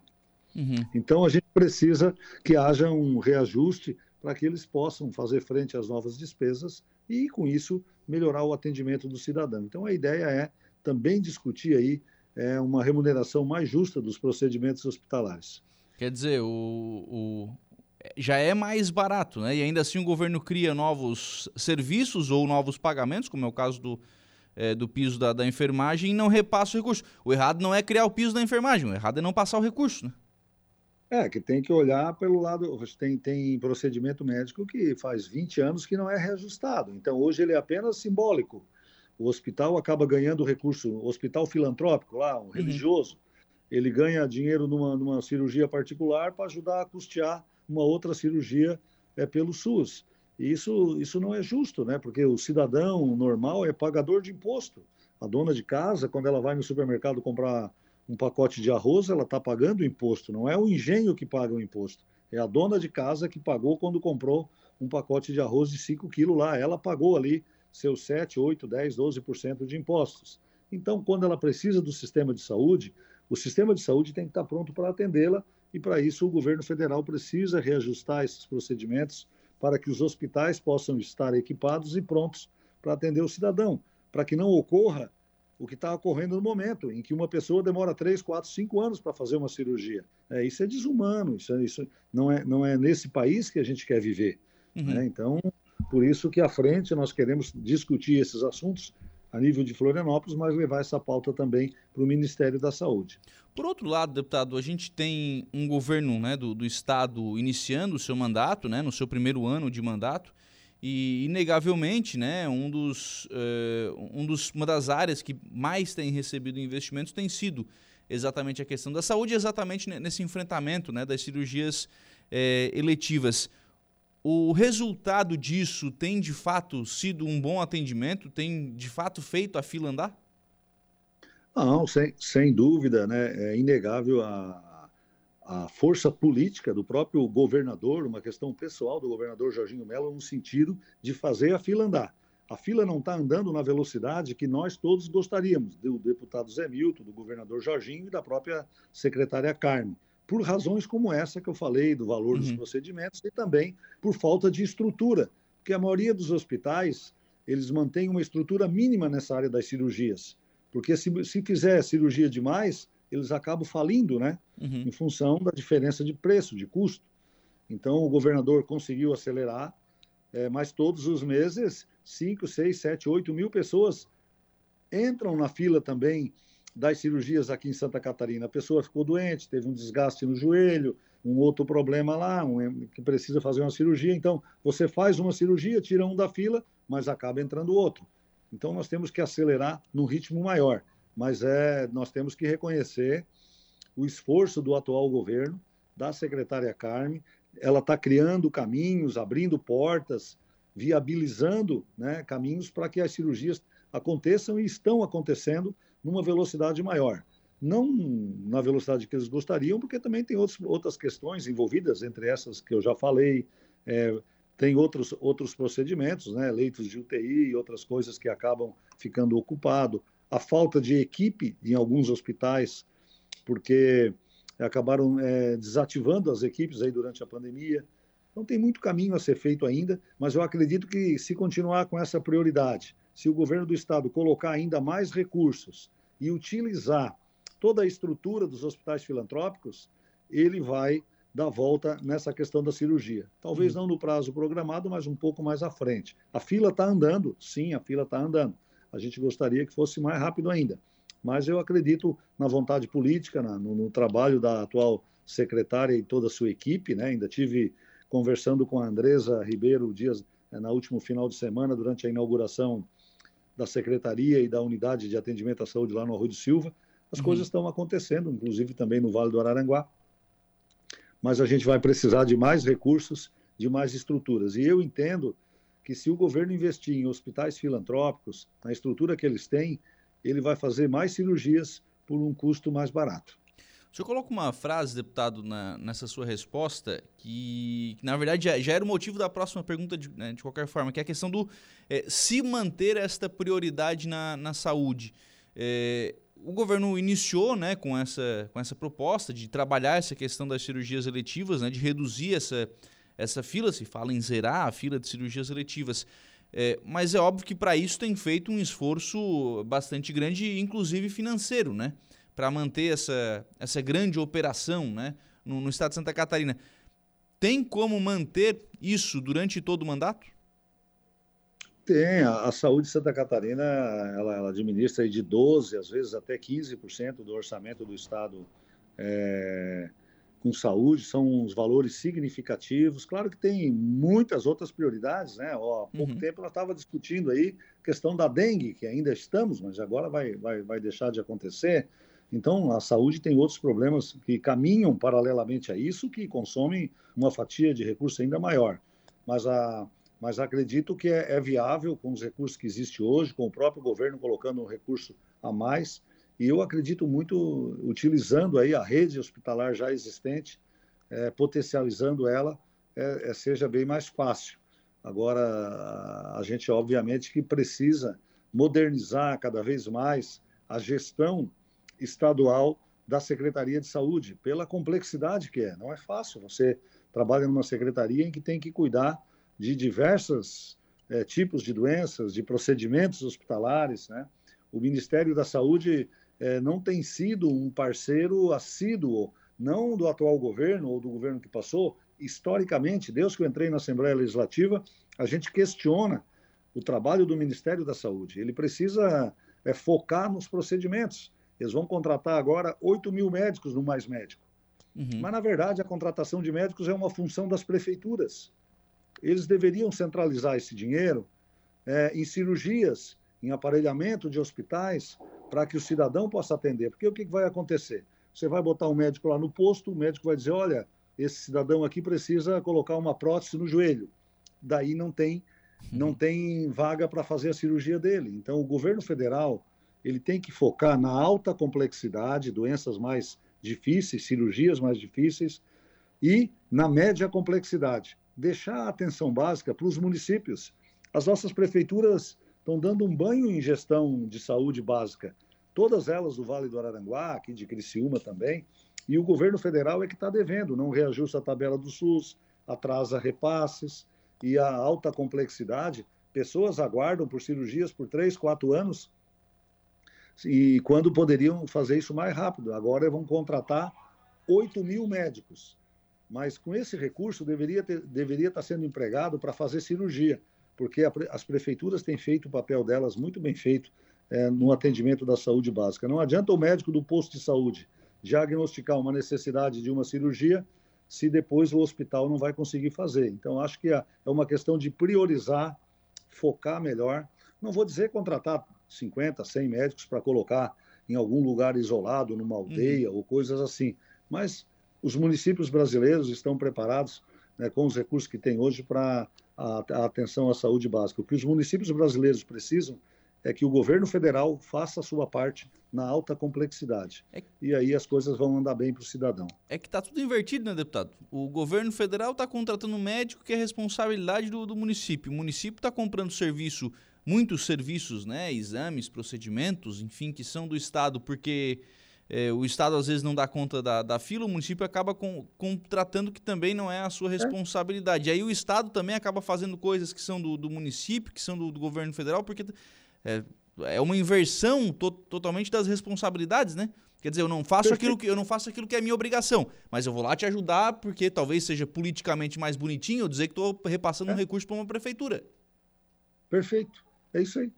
Uhum. Então, a gente precisa que haja um reajuste para que eles possam fazer frente às novas despesas e, com isso, melhorar o atendimento do cidadão. Então, a ideia é também discutir aí é, uma remuneração mais justa dos procedimentos hospitalares. Quer dizer, o, o, já é mais barato, né? E ainda assim o governo cria novos serviços ou novos pagamentos, como é o caso do, é, do piso da, da enfermagem, e não repassa o recurso. O errado não é criar o piso da enfermagem, o errado é não passar o recurso, né? É, que tem que olhar pelo lado. Tem, tem procedimento médico que faz 20 anos que não é reajustado. Então, hoje ele é apenas simbólico. O hospital acaba ganhando recurso, o hospital filantrópico lá, um uhum. religioso, ele ganha dinheiro numa, numa cirurgia particular para ajudar a custear uma outra cirurgia é, pelo SUS. E isso, isso não é justo, né? Porque o cidadão normal é pagador de imposto. A dona de casa, quando ela vai no supermercado comprar um pacote de arroz, ela está pagando imposto, não é o engenho que paga o imposto. É a dona de casa que pagou quando comprou um pacote de arroz de 5 quilos lá. Ela pagou ali seus 7, 8, 10, 12% de impostos. Então, quando ela precisa do sistema de saúde, o sistema de saúde tem que estar pronto para atendê-la e, para isso, o governo federal precisa reajustar esses procedimentos para que os hospitais possam estar equipados e prontos para atender o cidadão, para que não ocorra o que está ocorrendo no momento, em que uma pessoa demora 3, 4, 5 anos para fazer uma cirurgia. É, isso é desumano, isso, é, isso não, é, não é nesse país que a gente quer viver. Uhum. Né? Então, por isso que à frente nós queremos discutir esses assuntos a nível de Florianópolis, mas levar essa pauta também para o Ministério da Saúde. Por outro lado, deputado, a gente tem um governo né, do, do Estado iniciando o seu mandato, né, no seu primeiro ano de mandato, e, inegavelmente, né, um dos, uh, um dos, uma das áreas que mais tem recebido investimentos tem sido exatamente a questão da saúde, exatamente nesse enfrentamento né, das cirurgias uh, eletivas. O resultado disso tem de fato sido um bom atendimento? Tem de fato feito a fila andar? Não, sem, sem dúvida, né? É inegável a, a força política do próprio governador, uma questão pessoal do governador Jorginho Mello, no sentido de fazer a fila andar. A fila não está andando na velocidade que nós todos gostaríamos, do deputado Zé Milton, do governador Jorginho e da própria secretária Carmen, por razões como essa que eu falei, do valor uhum. dos procedimentos e também por falta de estrutura, porque a maioria dos hospitais, eles mantêm uma estrutura mínima nessa área das cirurgias Porque se, se fizer cirurgia demais, eles acabam falindo, né? Uhum. Em função da diferença de preço, de custo. Então, o governador conseguiu acelerar, é, mas todos os meses, 5, 6, 7, 8 mil pessoas entram na fila também das cirurgias aqui em Santa Catarina. A pessoa ficou doente, teve um desgaste no joelho, um outro problema lá, um, que precisa fazer uma cirurgia. Então, você faz uma cirurgia, tira um da fila, mas acaba entrando outro. Então, nós temos que acelerar num ritmo maior. Mas é, nós temos que reconhecer o esforço do atual governo, da secretária Carme. Ela está criando caminhos, abrindo portas, viabilizando né, caminhos para que as cirurgias aconteçam e estão acontecendo numa velocidade maior. Não na velocidade que eles gostariam, porque também tem outros, outras questões envolvidas, entre essas que eu já falei, é, tem outros, outros procedimentos, né, leitos de UTI e outras coisas que acabam ficando ocupado, a falta de equipe em alguns hospitais, porque acabaram é, desativando as equipes aí durante a pandemia. Então tem muito caminho a ser feito ainda, mas eu acredito que se continuar com essa prioridade, se o governo do estado colocar ainda mais recursos e utilizar toda a estrutura dos hospitais filantrópicos, ele vai dar volta nessa questão da cirurgia. Talvez uhum. não no prazo programado, mas um pouco mais à frente. A fila está andando, sim, a fila está andando. A gente gostaria que fosse mais rápido ainda. Mas eu acredito na vontade política, na, no, no, trabalho da atual secretária e toda a sua equipe. Né? Ainda tive conversando com a Andresa Ribeiro Dias eh, na último final de semana, durante a inauguração da Secretaria e da Unidade de Atendimento à Saúde lá no Arroio do Silva. As uhum. coisas estão acontecendo, inclusive também no Vale do Araranguá. Mas a gente vai precisar de mais recursos, de mais estruturas. E eu entendo que se o governo investir em hospitais filantrópicos, na estrutura que eles têm, ele vai fazer mais cirurgias por um custo mais barato. O senhor coloca uma frase, deputado, na, nessa sua resposta, que, que na verdade já, já, era o motivo da próxima pergunta, de, né, de qualquer forma, que é a questão do é, se manter esta prioridade na, na saúde. É, o governo iniciou né, com, essa, com essa proposta de trabalhar essa questão das cirurgias eletivas, né, de reduzir essa, essa fila, se fala em zerar a fila de cirurgias eletivas. É, mas é óbvio que para isso tem feito um esforço bastante grande, inclusive financeiro, né? Para manter essa, essa grande operação né, no, no estado de Santa Catarina. Tem como manter isso durante todo o mandato? Tem. A, a saúde de Santa Catarina ela, ela administra de 12%, às vezes até 15% do orçamento do estado é, com saúde. São uns valores significativos. Claro que tem muitas outras prioridades. Né? Ó, há pouco uhum. tempo nós estávamos discutindo aí a questão da dengue, que ainda estamos, mas agora vai, vai, vai deixar de acontecer. Então, a saúde tem outros problemas que caminham paralelamente a isso, que consomem uma fatia de recurso ainda maior. Mas, a, mas acredito que é, é viável com os recursos que existem hoje, com o próprio governo colocando um recurso a mais. E eu acredito muito utilizando aí a rede hospitalar já existente, é, potencializando ela, é, é seja bem mais fácil. Agora, a gente obviamente que precisa modernizar cada vez mais a gestão estadual da Secretaria de Saúde, pela complexidade que é. Não é fácil. Você trabalha numa secretaria em que tem que cuidar de diversos é, tipos de doenças, de procedimentos hospitalares. Né? O Ministério da Saúde é, não tem sido um parceiro assíduo, não do atual governo ou do governo que passou. Historicamente, desde que eu entrei na Assembleia Legislativa, a gente questiona o trabalho do Ministério da Saúde. Ele precisa é, focar nos procedimentos. Eles vão contratar agora 8 mil médicos no Mais Médico. Uhum. Mas, na verdade, a contratação de médicos é uma função das prefeituras. Eles deveriam centralizar esse dinheiro é, em cirurgias, em aparelhamento de hospitais, para que o cidadão possa atender. Porque o que vai acontecer? Você vai botar um médico lá no posto, o médico vai dizer: olha, esse cidadão aqui precisa colocar uma prótese no joelho. Daí não tem, não uhum. tem vaga para fazer a cirurgia dele. Então, o governo federal ele tem que focar na alta complexidade, doenças mais difíceis, cirurgias mais difíceis, e na média complexidade. Deixar a atenção básica para os municípios. As nossas prefeituras estão dando um banho em gestão de saúde básica, todas elas do Vale do Araranguá, aqui de Criciúma também, e o governo federal é que está devendo, não reajusta a tabela do SUS, atrasa repasses, e a alta complexidade, pessoas aguardam por cirurgias por três, quatro anos e quando poderiam fazer isso mais rápido. Agora vão contratar 8 mil médicos. Mas com esse recurso deveria, ter, deveria estar sendo empregado para fazer cirurgia, porque a, as prefeituras têm feito o papel delas muito bem feito é, no atendimento da saúde básica. Não adianta o médico do posto de saúde diagnosticar uma necessidade de uma cirurgia se depois o hospital não vai conseguir fazer. Então, acho que é, é uma questão de priorizar, focar melhor. Não vou dizer contratar 50, 100 médicos para colocar em algum lugar isolado, numa aldeia uhum. ou coisas assim, mas os municípios brasileiros estão preparados né, com os recursos que têm hoje para a, a atenção à saúde básica. O que os municípios brasileiros precisam é que o governo federal faça a sua parte na alta complexidade. É... E aí as coisas vão andar bem para o cidadão. É que está tudo invertido, né, deputado? O governo federal está contratando um médico que é responsabilidade do, do município. O município está comprando serviço, muitos serviços, né, exames, procedimentos, enfim, que são do Estado, porque é, o Estado às vezes não dá conta da, da fila, o município acaba com, contratando que também não é a sua é. responsabilidade. E aí o Estado também acaba fazendo coisas que são do, do município, que são do, do governo federal, porque é, é uma inversão to totalmente das responsabilidades, né? Quer dizer, eu não faço aquilo que eu não faço aquilo que é minha obrigação, mas eu vou lá te ajudar porque talvez seja politicamente mais bonitinho eu dizer que estou repassando é. um recurso para uma prefeitura. Perfeito, é isso aí.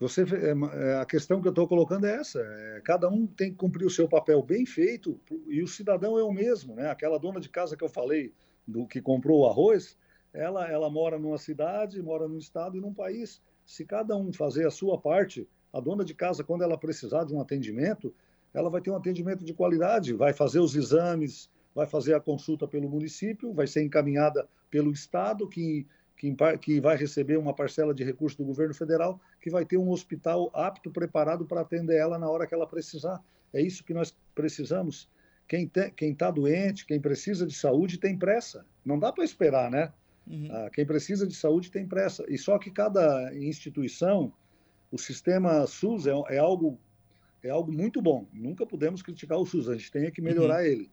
Você, é, é, a questão que eu estou colocando é essa: é, cada um tem que cumprir o seu papel bem feito e o cidadão é o mesmo, né? Aquela dona de casa que eu falei do que comprou o arroz, ela, ela mora numa cidade, mora num estado e num país se cada um fazer a sua parte, a dona de casa, quando ela precisar de um atendimento, ela vai ter um atendimento de qualidade, vai fazer os exames, vai fazer a consulta pelo município, vai ser encaminhada pelo Estado, que, que, que vai receber uma parcela de recursos do governo federal, que vai ter um hospital apto, preparado para atender ela na hora que ela precisar. É isso que nós precisamos. Quem está doente, quem precisa de saúde, tem pressa. Não dá para esperar, né? Uhum. Ah, quem precisa de saúde tem pressa. E só que cada instituição, o sistema SUS é, é algo é algo muito bom. Nunca podemos criticar o SUS, a gente tem que melhorar uhum. ele.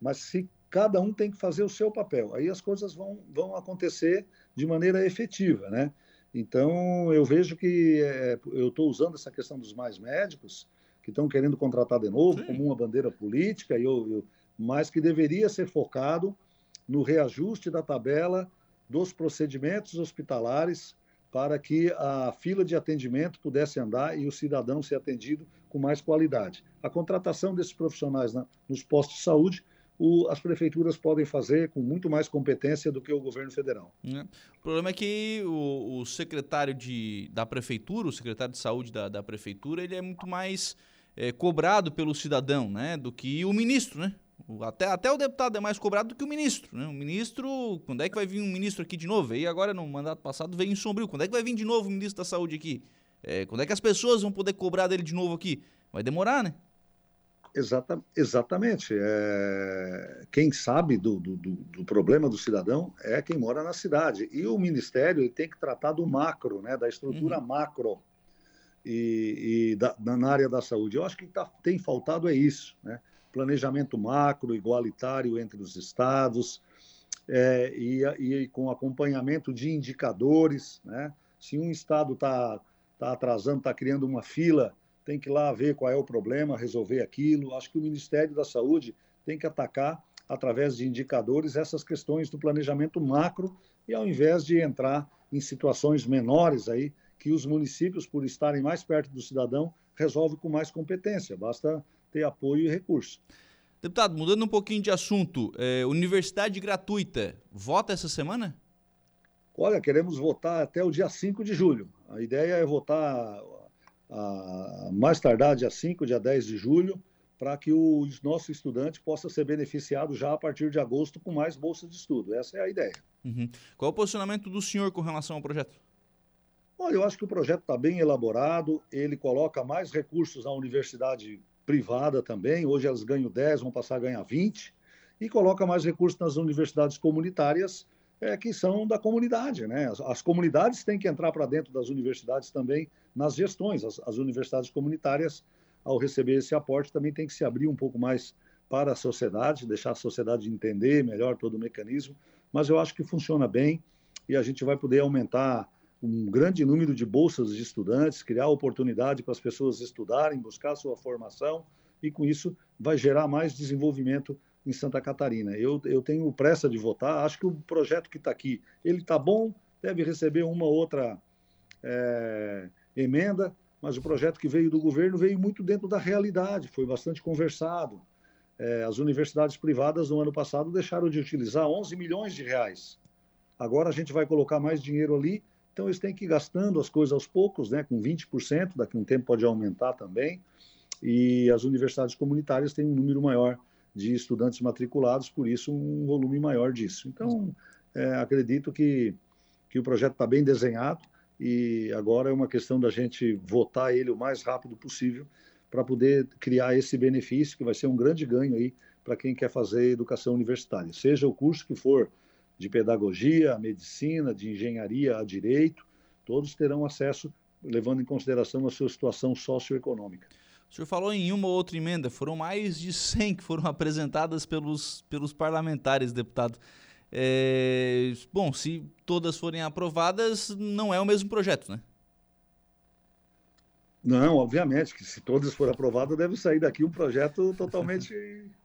Mas se cada um tem que fazer o seu papel, aí as coisas vão, vão acontecer de maneira efetiva, né? Então, eu vejo que é, eu estou usando essa questão dos mais médicos, que estão querendo contratar de novo Sim. como uma bandeira política, e eu, eu, mas que deveria ser focado no reajuste da tabela dos procedimentos hospitalares para que a fila de atendimento pudesse andar e o cidadão ser atendido com mais qualidade. A contratação desses profissionais na, nos postos de saúde o, as prefeituras podem fazer com muito mais competência do que o governo federal. É. O problema é que o, o, secretário de, da prefeitura, o secretário de saúde da, da prefeitura, ele é muito mais é, cobrado pelo cidadão né, do que o ministro, né? Até, até o deputado é mais cobrado do que o ministro. Né? O ministro, quando é que vai vir um ministro aqui de novo? E agora no mandato passado veio em Sombrio. Quando é que vai vir de novo o ministro da Saúde aqui? É, quando é que as pessoas vão poder cobrar dele de novo aqui? Vai demorar, né? Exata, exatamente. É, quem sabe do, do, do, problema do cidadão é quem mora na cidade. E o Ministério tem que tratar do macro, né, da estrutura uhum. macro e, e da, na área da saúde. Eu acho que tá, tem faltado é isso. Né? planejamento macro, igualitário entre os estados, é, e, e, com acompanhamento de indicadores. Né? Se um estado está tá atrasando, está criando uma fila, tem que ir lá ver qual é o problema, resolver aquilo. Acho que o Ministério da Saúde tem que atacar, através de indicadores, essas questões do planejamento macro, e ao invés de entrar em situações menores aí, que os municípios, por estarem mais perto do cidadão, resolvem com mais competência. Basta ter apoio e recurso. Deputado, mudando um pouquinho de assunto, é, universidade gratuita, vota essa semana? Olha, queremos votar até o dia 5 de julho. A ideia é votar a, mais tardar dia 5, dia 10 de julho, para que o nosso estudante possa ser beneficiado já a partir de agosto com mais bolsa de estudo. Essa é a ideia. Uhum. Qual é o posicionamento do senhor com relação ao projeto? Olha, eu acho que o projeto está bem elaborado, ele coloca mais recursos na universidade privada também, hoje elas ganham 10, vão passar a ganhar 20, e coloca mais recursos nas universidades comunitárias, é, que são da comunidade. Né? As, as comunidades têm que entrar para dentro das universidades também nas gestões. As, as, universidades comunitárias, ao receber esse aporte, também têm que se abrir um pouco mais para a sociedade, deixar a sociedade entender melhor todo o mecanismo. Mas eu acho que funciona bem e a gente vai poder aumentar um grande número de bolsas de estudantes, criar oportunidade para as pessoas estudarem, buscar sua formação, e com isso vai gerar mais desenvolvimento em Santa Catarina. Eu, eu tenho pressa de votar, acho que o projeto que está aqui, ele está bom, deve receber uma outra é, emenda, mas o projeto que veio do governo veio muito dentro da realidade, foi bastante conversado. É, as universidades privadas no ano passado deixaram de utilizar 11 milhões de reais. Agora a gente vai colocar mais dinheiro ali, então eles têm que ir gastando as coisas aos poucos, né, com 20%, daqui a um tempo pode aumentar também. E as universidades comunitárias têm um número maior de estudantes matriculados, por isso um volume maior disso. Então, é, acredito que, que o projeto está bem desenhado, e agora é uma questão da gente votar ele o mais rápido possível para poder criar esse benefício que vai ser um grande ganho aí para quem quer fazer educação universitária, seja o curso que for de pedagogia, medicina, de engenharia a direito, todos terão acesso levando em consideração a sua situação socioeconômica. O senhor falou em uma ou outra emenda, foram mais de 100 que foram <laughs> apresentadas pelos, pelos parlamentares, deputado. É, bom, se todas forem aprovadas, não é o mesmo projeto, né? Não, obviamente, que se todas forem aprovadas, deve sair daqui um projeto totalmente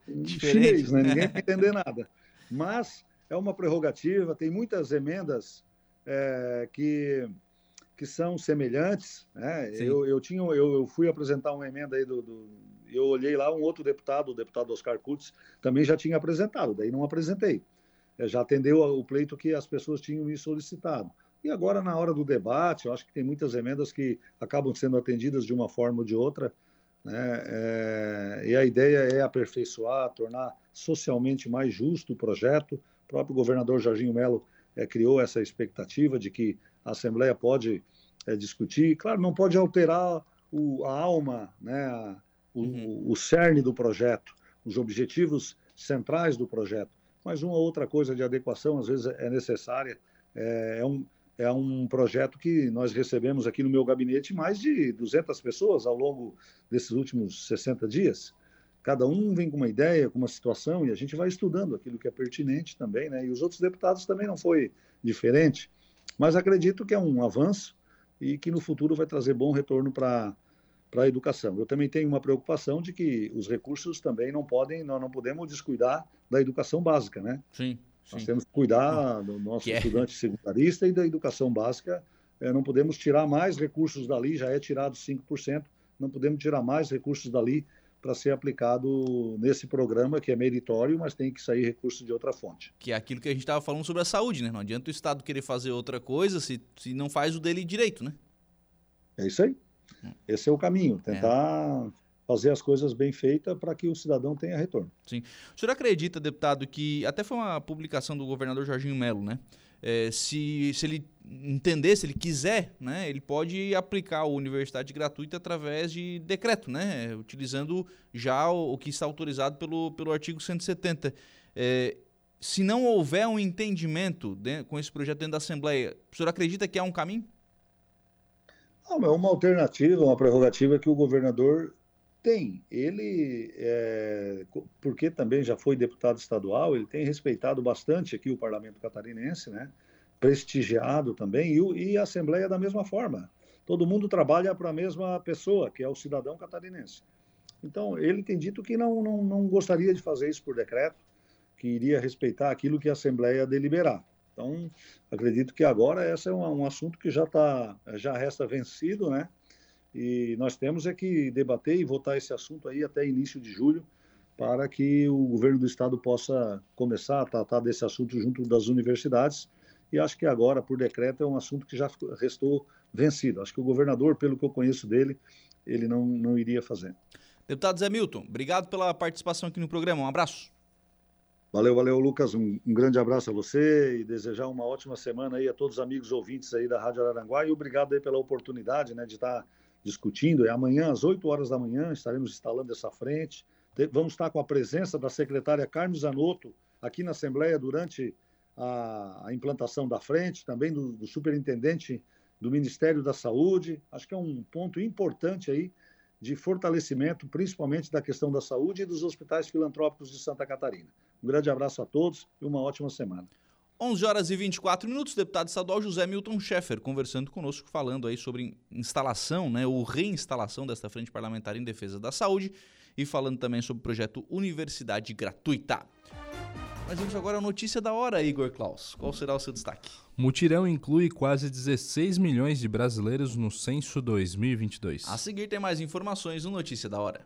<laughs> chinês, né? Ninguém vai entender nada. Mas é uma prerrogativa, tem muitas emendas é, que, que são semelhantes. Né? Eu, eu, tinha, eu, eu, fui apresentar uma emenda aí do, do, Eu olhei lá, um outro deputado, o deputado Oscar Kurtz, também já tinha apresentado, daí não apresentei. É, já atendeu o pleito que as pessoas tinham me solicitado. E agora, na hora do debate, eu acho que tem muitas emendas que acabam sendo atendidas de uma forma ou de outra. Né? É, e a ideia é aperfeiçoar, tornar socialmente mais justo o projeto. O próprio governador Jorginho Melo é, criou essa expectativa de que a Assembleia pode é, discutir. Claro, não pode alterar o, a alma, né? A, o, uhum. o cerne do projeto, os objetivos centrais do projeto mas uma outra coisa de adequação às vezes é necessária. É, é, um, é um projeto que nós recebemos aqui no meu gabinete mais de 200 pessoas ao longo desses últimos 60 dias. Cada um vem com uma ideia, com uma situação, e a gente vai estudando aquilo que é pertinente também, né? E os outros deputados também não foi diferente, mas acredito que é um avanço e que no futuro vai trazer bom retorno para para a educação. Eu também tenho uma preocupação de que os recursos também não podem, nós não podemos descuidar da educação básica, né? Sim. Nós temos que cuidar do nosso que é. estudante é. secundarista e da educação básica. É, não podemos tirar mais recursos dali, já é tirado 5%, não podemos tirar mais recursos dali para ser aplicado nesse programa que é meritório, mas tem que sair recurso de outra fonte. Que é aquilo que a gente estava falando sobre a saúde, né? Não adianta o Estado querer fazer outra coisa se, se não faz o dele direito, né? É isso aí. Esse é o caminho, é. tentar é. fazer as coisas bem feitas para que o cidadão tenha retorno. Sim. O senhor acredita, deputado, que até foi uma publicação do governador Jorginho Melo, né? É, se, se ele entender, se ele quiser, né, ele pode aplicar a universidade gratuita através de decreto, né, utilizando já o, o que está autorizado pelo, pelo artigo 170. É, se não houver um entendimento de, com esse projeto dentro da Assembleia, o senhor acredita que é um caminho? Não, é uma alternativa, uma prerrogativa que o governador tem. Ele, é, porque também já foi deputado estadual, ele tem respeitado bastante aqui o parlamento catarinense, né? prestigiado também, e, e a Assembleia da mesma forma. Todo mundo trabalha para a mesma pessoa, que é o cidadão catarinense. Então, ele tem dito que não, não, não gostaria de fazer isso por decreto, que iria respeitar aquilo que a Assembleia deliberar. Então, acredito que agora esse é um, um assunto que já tá, já resta vencido, né? E nós temos é que debater e votar esse assunto aí até início de julho, para que o governo do estado possa começar a tratar desse assunto junto das universidades. E acho que agora, por decreto, é um assunto que já restou vencido. Acho que o governador, pelo que eu conheço dele, ele não, não iria fazer. Deputado Zé Milton, obrigado pela participação aqui no programa. Um abraço. Valeu, valeu, Lucas. Um, um, grande abraço a você e desejar uma ótima semana aí a todos os amigos ouvintes aí da Rádio Araranguá e obrigado aí pela oportunidade, né, de estar discutindo. É amanhã às 8 horas da manhã estaremos instalando essa frente. Vamos estar com a presença da secretária Carmen Zanotto aqui na Assembleia durante a, a implantação da frente, também do, do superintendente do Ministério da Saúde. Acho que é um ponto importante aí de fortalecimento, principalmente da questão da saúde e dos hospitais filantrópicos de Santa Catarina. Um grande abraço a todos e uma ótima semana. 11 horas e 24 minutos, deputado estadual José Milton Schaeffer conversando conosco, falando aí sobre instalação, né, ou reinstalação desta frente parlamentar em defesa da saúde e falando também sobre o projeto Universidade Gratuita. Mas vamos agora à notícia da hora, Igor Klaus. Qual será o seu destaque? Mutirão inclui quase 16 milhões de brasileiros no censo 2022. A seguir tem mais informações no Notícia da Hora.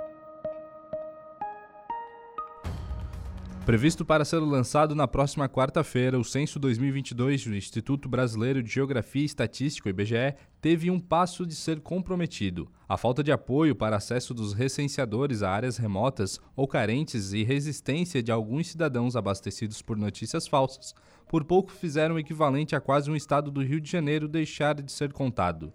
Previsto para ser lançado na próxima quarta-feira, o Censo 2022 do Instituto Brasileiro de Geografia e Estatística, IBGE, teve um passo de ser comprometido. A falta de apoio para acesso dos recenseadores a áreas remotas ou carentes e resistência de alguns cidadãos abastecidos por notícias falsas, por pouco fizeram o equivalente a quase um estado do Rio de Janeiro deixar de ser contado.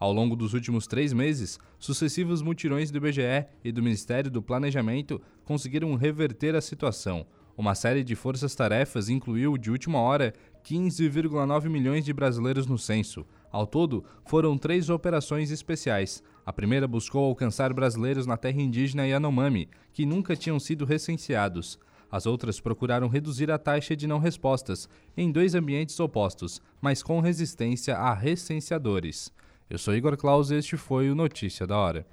Ao longo dos últimos três meses, sucessivos mutirões do IBGE e do Ministério do Planejamento conseguiram reverter a situação. Uma série de forças-tarefas incluiu, de última hora, 15,9 milhões de brasileiros no censo. Ao todo, foram três operações especiais. A primeira buscou alcançar brasileiros na terra indígena Yanomami, que nunca tinham sido recenseados. As outras procuraram reduzir a taxa de não respostas, em dois ambientes opostos, mas com resistência a recenseadores. Eu sou Igor Claus e este foi o Notícia da Hora.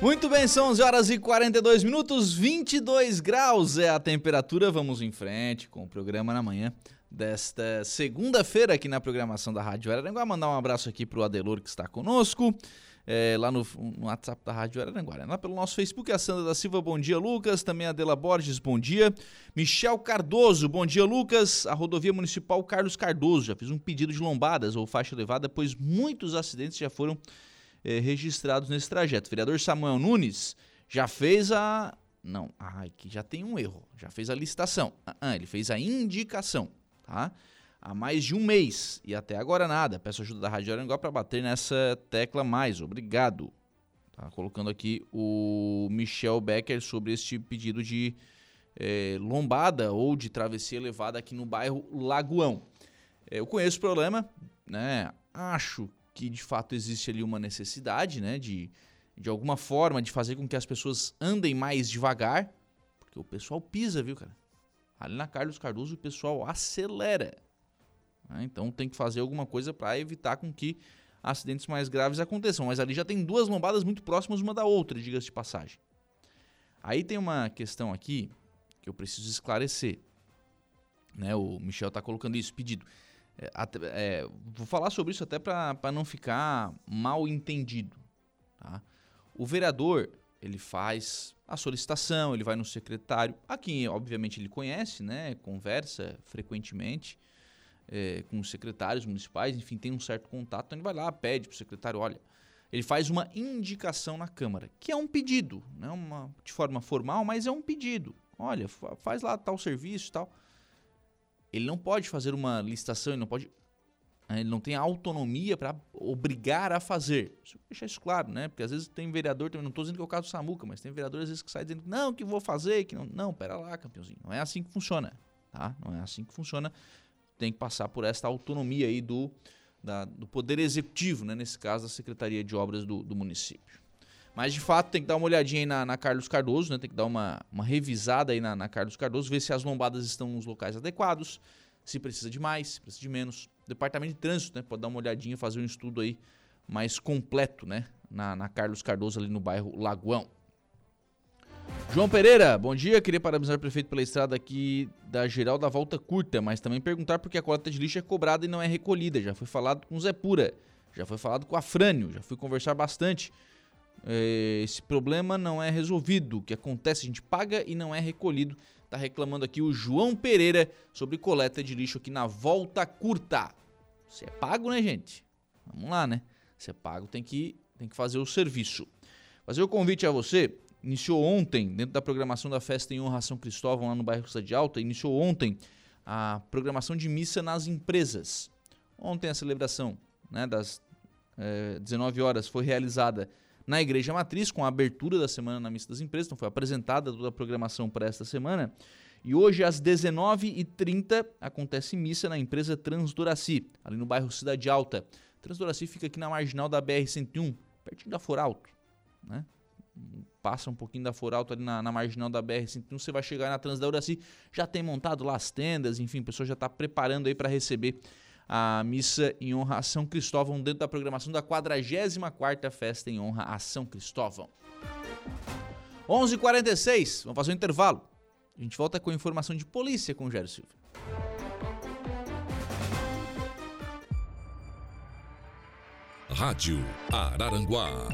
Muito bem, são 11 horas e 42 minutos, 22 graus é a temperatura. Vamos em frente com o programa na manhã desta segunda-feira aqui na programação da Rádio Araranguá. Mandar um abraço aqui para o Adelor que está conosco. É, lá no, no, WhatsApp da Rádio Araranguá. Né? Lá pelo nosso Facebook, a Sandra da Silva, bom dia, Lucas. Também a Adela Borges, bom dia. Michel Cardoso, bom dia, Lucas. A rodovia municipal Carlos Cardoso, já fiz um pedido de lombadas ou faixa elevada, pois muitos acidentes já foram é, registrados nesse trajeto. O vereador Samuel Nunes já fez a. Não, ai, que já tem um erro. Já fez a licitação. Ah, ah ele fez a indicação tá? Há mais de um mês e até agora nada. Peço ajuda da Rádio Aranguá para bater nessa tecla mais. Obrigado. Tá colocando aqui o Michel Becker sobre este pedido de é, lombada ou de travessia elevada aqui no bairro Lagoão. É, eu conheço o problema, né? Acho que de fato existe ali uma necessidade, né? De, de alguma forma de fazer com que as pessoas andem mais devagar, porque o pessoal pisa, viu, cara? Ali na Carlos Cardoso o pessoal acelera. Né? Então tem que fazer alguma coisa para evitar com que acidentes mais graves aconteçam. Mas ali já tem duas lombadas muito próximas uma da outra, diga-se de passagem. Aí tem uma questão aqui que eu preciso esclarecer. Né? O Michel está colocando isso, pedido. É, é, vou falar sobre isso até para não ficar mal entendido. Tá? O vereador ele faz a solicitação, ele vai no secretário, a quem obviamente ele conhece, né, conversa frequentemente é, com os secretários municipais, enfim, tem um certo contato, então ele vai lá, pede para o secretário, olha, ele faz uma indicação na Câmara, que é um pedido, não uma, de forma formal, mas é um pedido. Olha, faz lá tal serviço e tal. Ele não pode fazer uma licitação, ele não pode né? Ele não tem autonomia para obrigar a fazer. Deixa deixar isso claro, né? Porque às vezes tem vereador, também não estou dizendo que é o caso do Samuca, mas tem vereador às vezes que sai dizendo, não, que vou fazer, que não. Não, pera lá, campeãozinho. Não é assim que funciona, tá? Não é assim que funciona. Tem que passar por esta autonomia aí do, da, do poder executivo, né? Nesse caso, da Secretaria de Obras do, do município. Mas de fato tem que dar uma olhadinha aí na, na, Carlos Cardoso, né? Tem que dar uma, uma revisada aí na, na Carlos Cardoso, ver se as lombadas estão nos locais adequados, se precisa de mais, se precisa de menos. Departamento de Trânsito, né? Pode dar uma olhadinha, fazer um estudo aí mais completo, né? Na, na Carlos Cardoso, ali no bairro Lagoão. João Pereira, bom dia. Queria parabenizar o prefeito pela estrada aqui da Geral da Volta Curta, mas também perguntar por que a coleta de lixo é cobrada e não é recolhida. Já foi falado com o Zé Pura, já foi falado com a Frânio, já fui conversar bastante. É, esse problema não é resolvido. O que acontece, a gente paga e não é recolhido. Tá reclamando aqui o João Pereira sobre coleta de lixo aqui na Volta Curta. Você é pago, né, gente? Vamos lá, né? Você é pago, tem que, tem que fazer o serviço. Fazer o convite a você, iniciou ontem, dentro da programação da festa em honra a São Cristóvão, lá no bairro Cidade Alta, iniciou ontem a programação de missa nas empresas. Ontem a celebração né, das é, 19 horas foi realizada na Igreja Matriz, com a abertura da semana na Missa das Empresas, então foi apresentada toda a programação para esta semana. E hoje, às 19h30, acontece missa na empresa Transdoraci, ali no bairro Cidade Alta. Transdoraci fica aqui na marginal da BR-101, pertinho da Foralto. Né? Passa um pouquinho da Foralto ali na, na marginal da BR-101, você vai chegar na Transdoraci, já tem montado lá as tendas, enfim, a pessoa já está preparando aí para receber a missa em honra a São Cristóvão dentro da programação da 44ª Festa em honra a São Cristóvão. 11h46, vamos fazer um intervalo. A gente volta com informação de polícia com o Jairo Silva. Rádio Araranguá.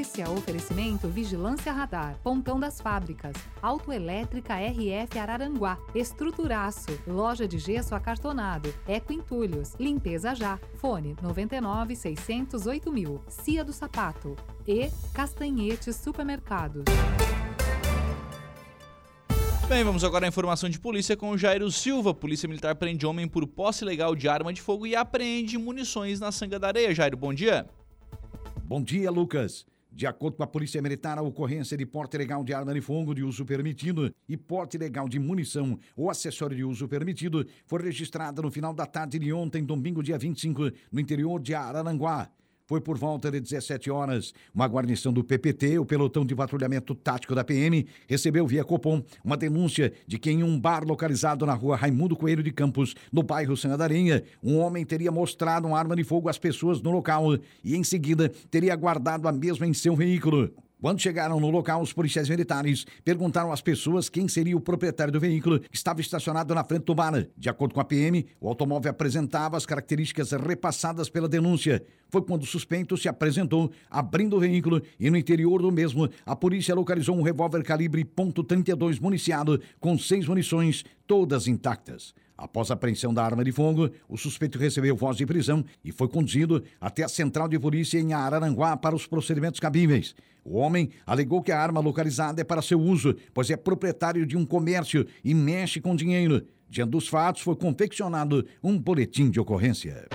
Polícia, oferecimento Vigilância Radar, Pontão das Fábricas, Autoelétrica RF Araranguá, Estruturaço, Loja de Gesso Acartonado, Eco Entulhos, Limpeza Já, Fone 99 608 mil, Cia do Sapato e Castanhetes Supermercados. Bem, vamos agora à informação de polícia com o Jairo Silva. Polícia Militar prende homem por posse legal de arma de fogo e apreende munições na Sanga da Areia. Jairo, bom dia. Bom dia, Lucas. De acordo com a Polícia Militar, a ocorrência de porte legal de arma de fogo de uso permitido e porte legal de munição ou acessório de uso permitido foi registrada no final da tarde de ontem, domingo, dia 25, no interior de Araranguá. Foi por volta de 17 horas. Uma guarnição do PPT, o pelotão de patrulhamento tático da PM, recebeu via Copom uma denúncia de que em um bar localizado na rua Raimundo Coelho de Campos, no bairro Sena da Arenha, um homem teria mostrado uma arma de fogo às pessoas no local e, em seguida, teria guardado a mesma em seu veículo. Quando chegaram no local, os policiais militares perguntaram às pessoas quem seria o proprietário do veículo que estava estacionado na frente do bar. De acordo com a PM, o automóvel apresentava as características repassadas pela denúncia. Foi quando o suspeito se apresentou, abrindo o veículo e no interior do mesmo, a polícia localizou um revólver calibre .32 municiado com seis munições, todas intactas. Após a apreensão da arma de fogo, o suspeito recebeu voz de prisão e foi conduzido até a central de polícia em Araranguá para os procedimentos cabíveis. O homem alegou que a arma localizada é para seu uso, pois é proprietário de um comércio e mexe com dinheiro. Diante dos fatos, foi confeccionado um boletim de ocorrência.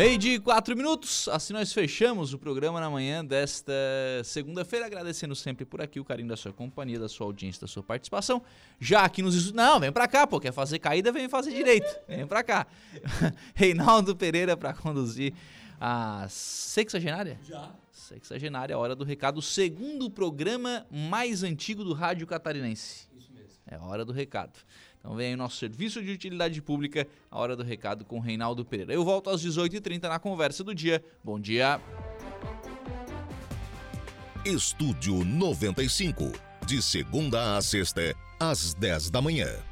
Meio de quatro minutos, assim nós fechamos o programa na manhã desta segunda-feira, agradecendo sempre por aqui o carinho da sua companhia, da sua audiência, da sua participação. Já aqui nos não, vem pra cá, pô, quer fazer caída, vem fazer direito, vem pra cá. <laughs> Reinaldo Pereira para conduzir a sexagenária? Já. Sexagenária, hora do recado, segundo programa mais antigo do rádio catarinense. Isso mesmo. É hora do recado. Então vem aí o nosso serviço de utilidade pública, a hora do recado com Reinaldo Pereira. Eu volto às 18h30 na conversa do dia. Bom dia. Estúdio 95, de segunda a sexta, às 10 da manhã.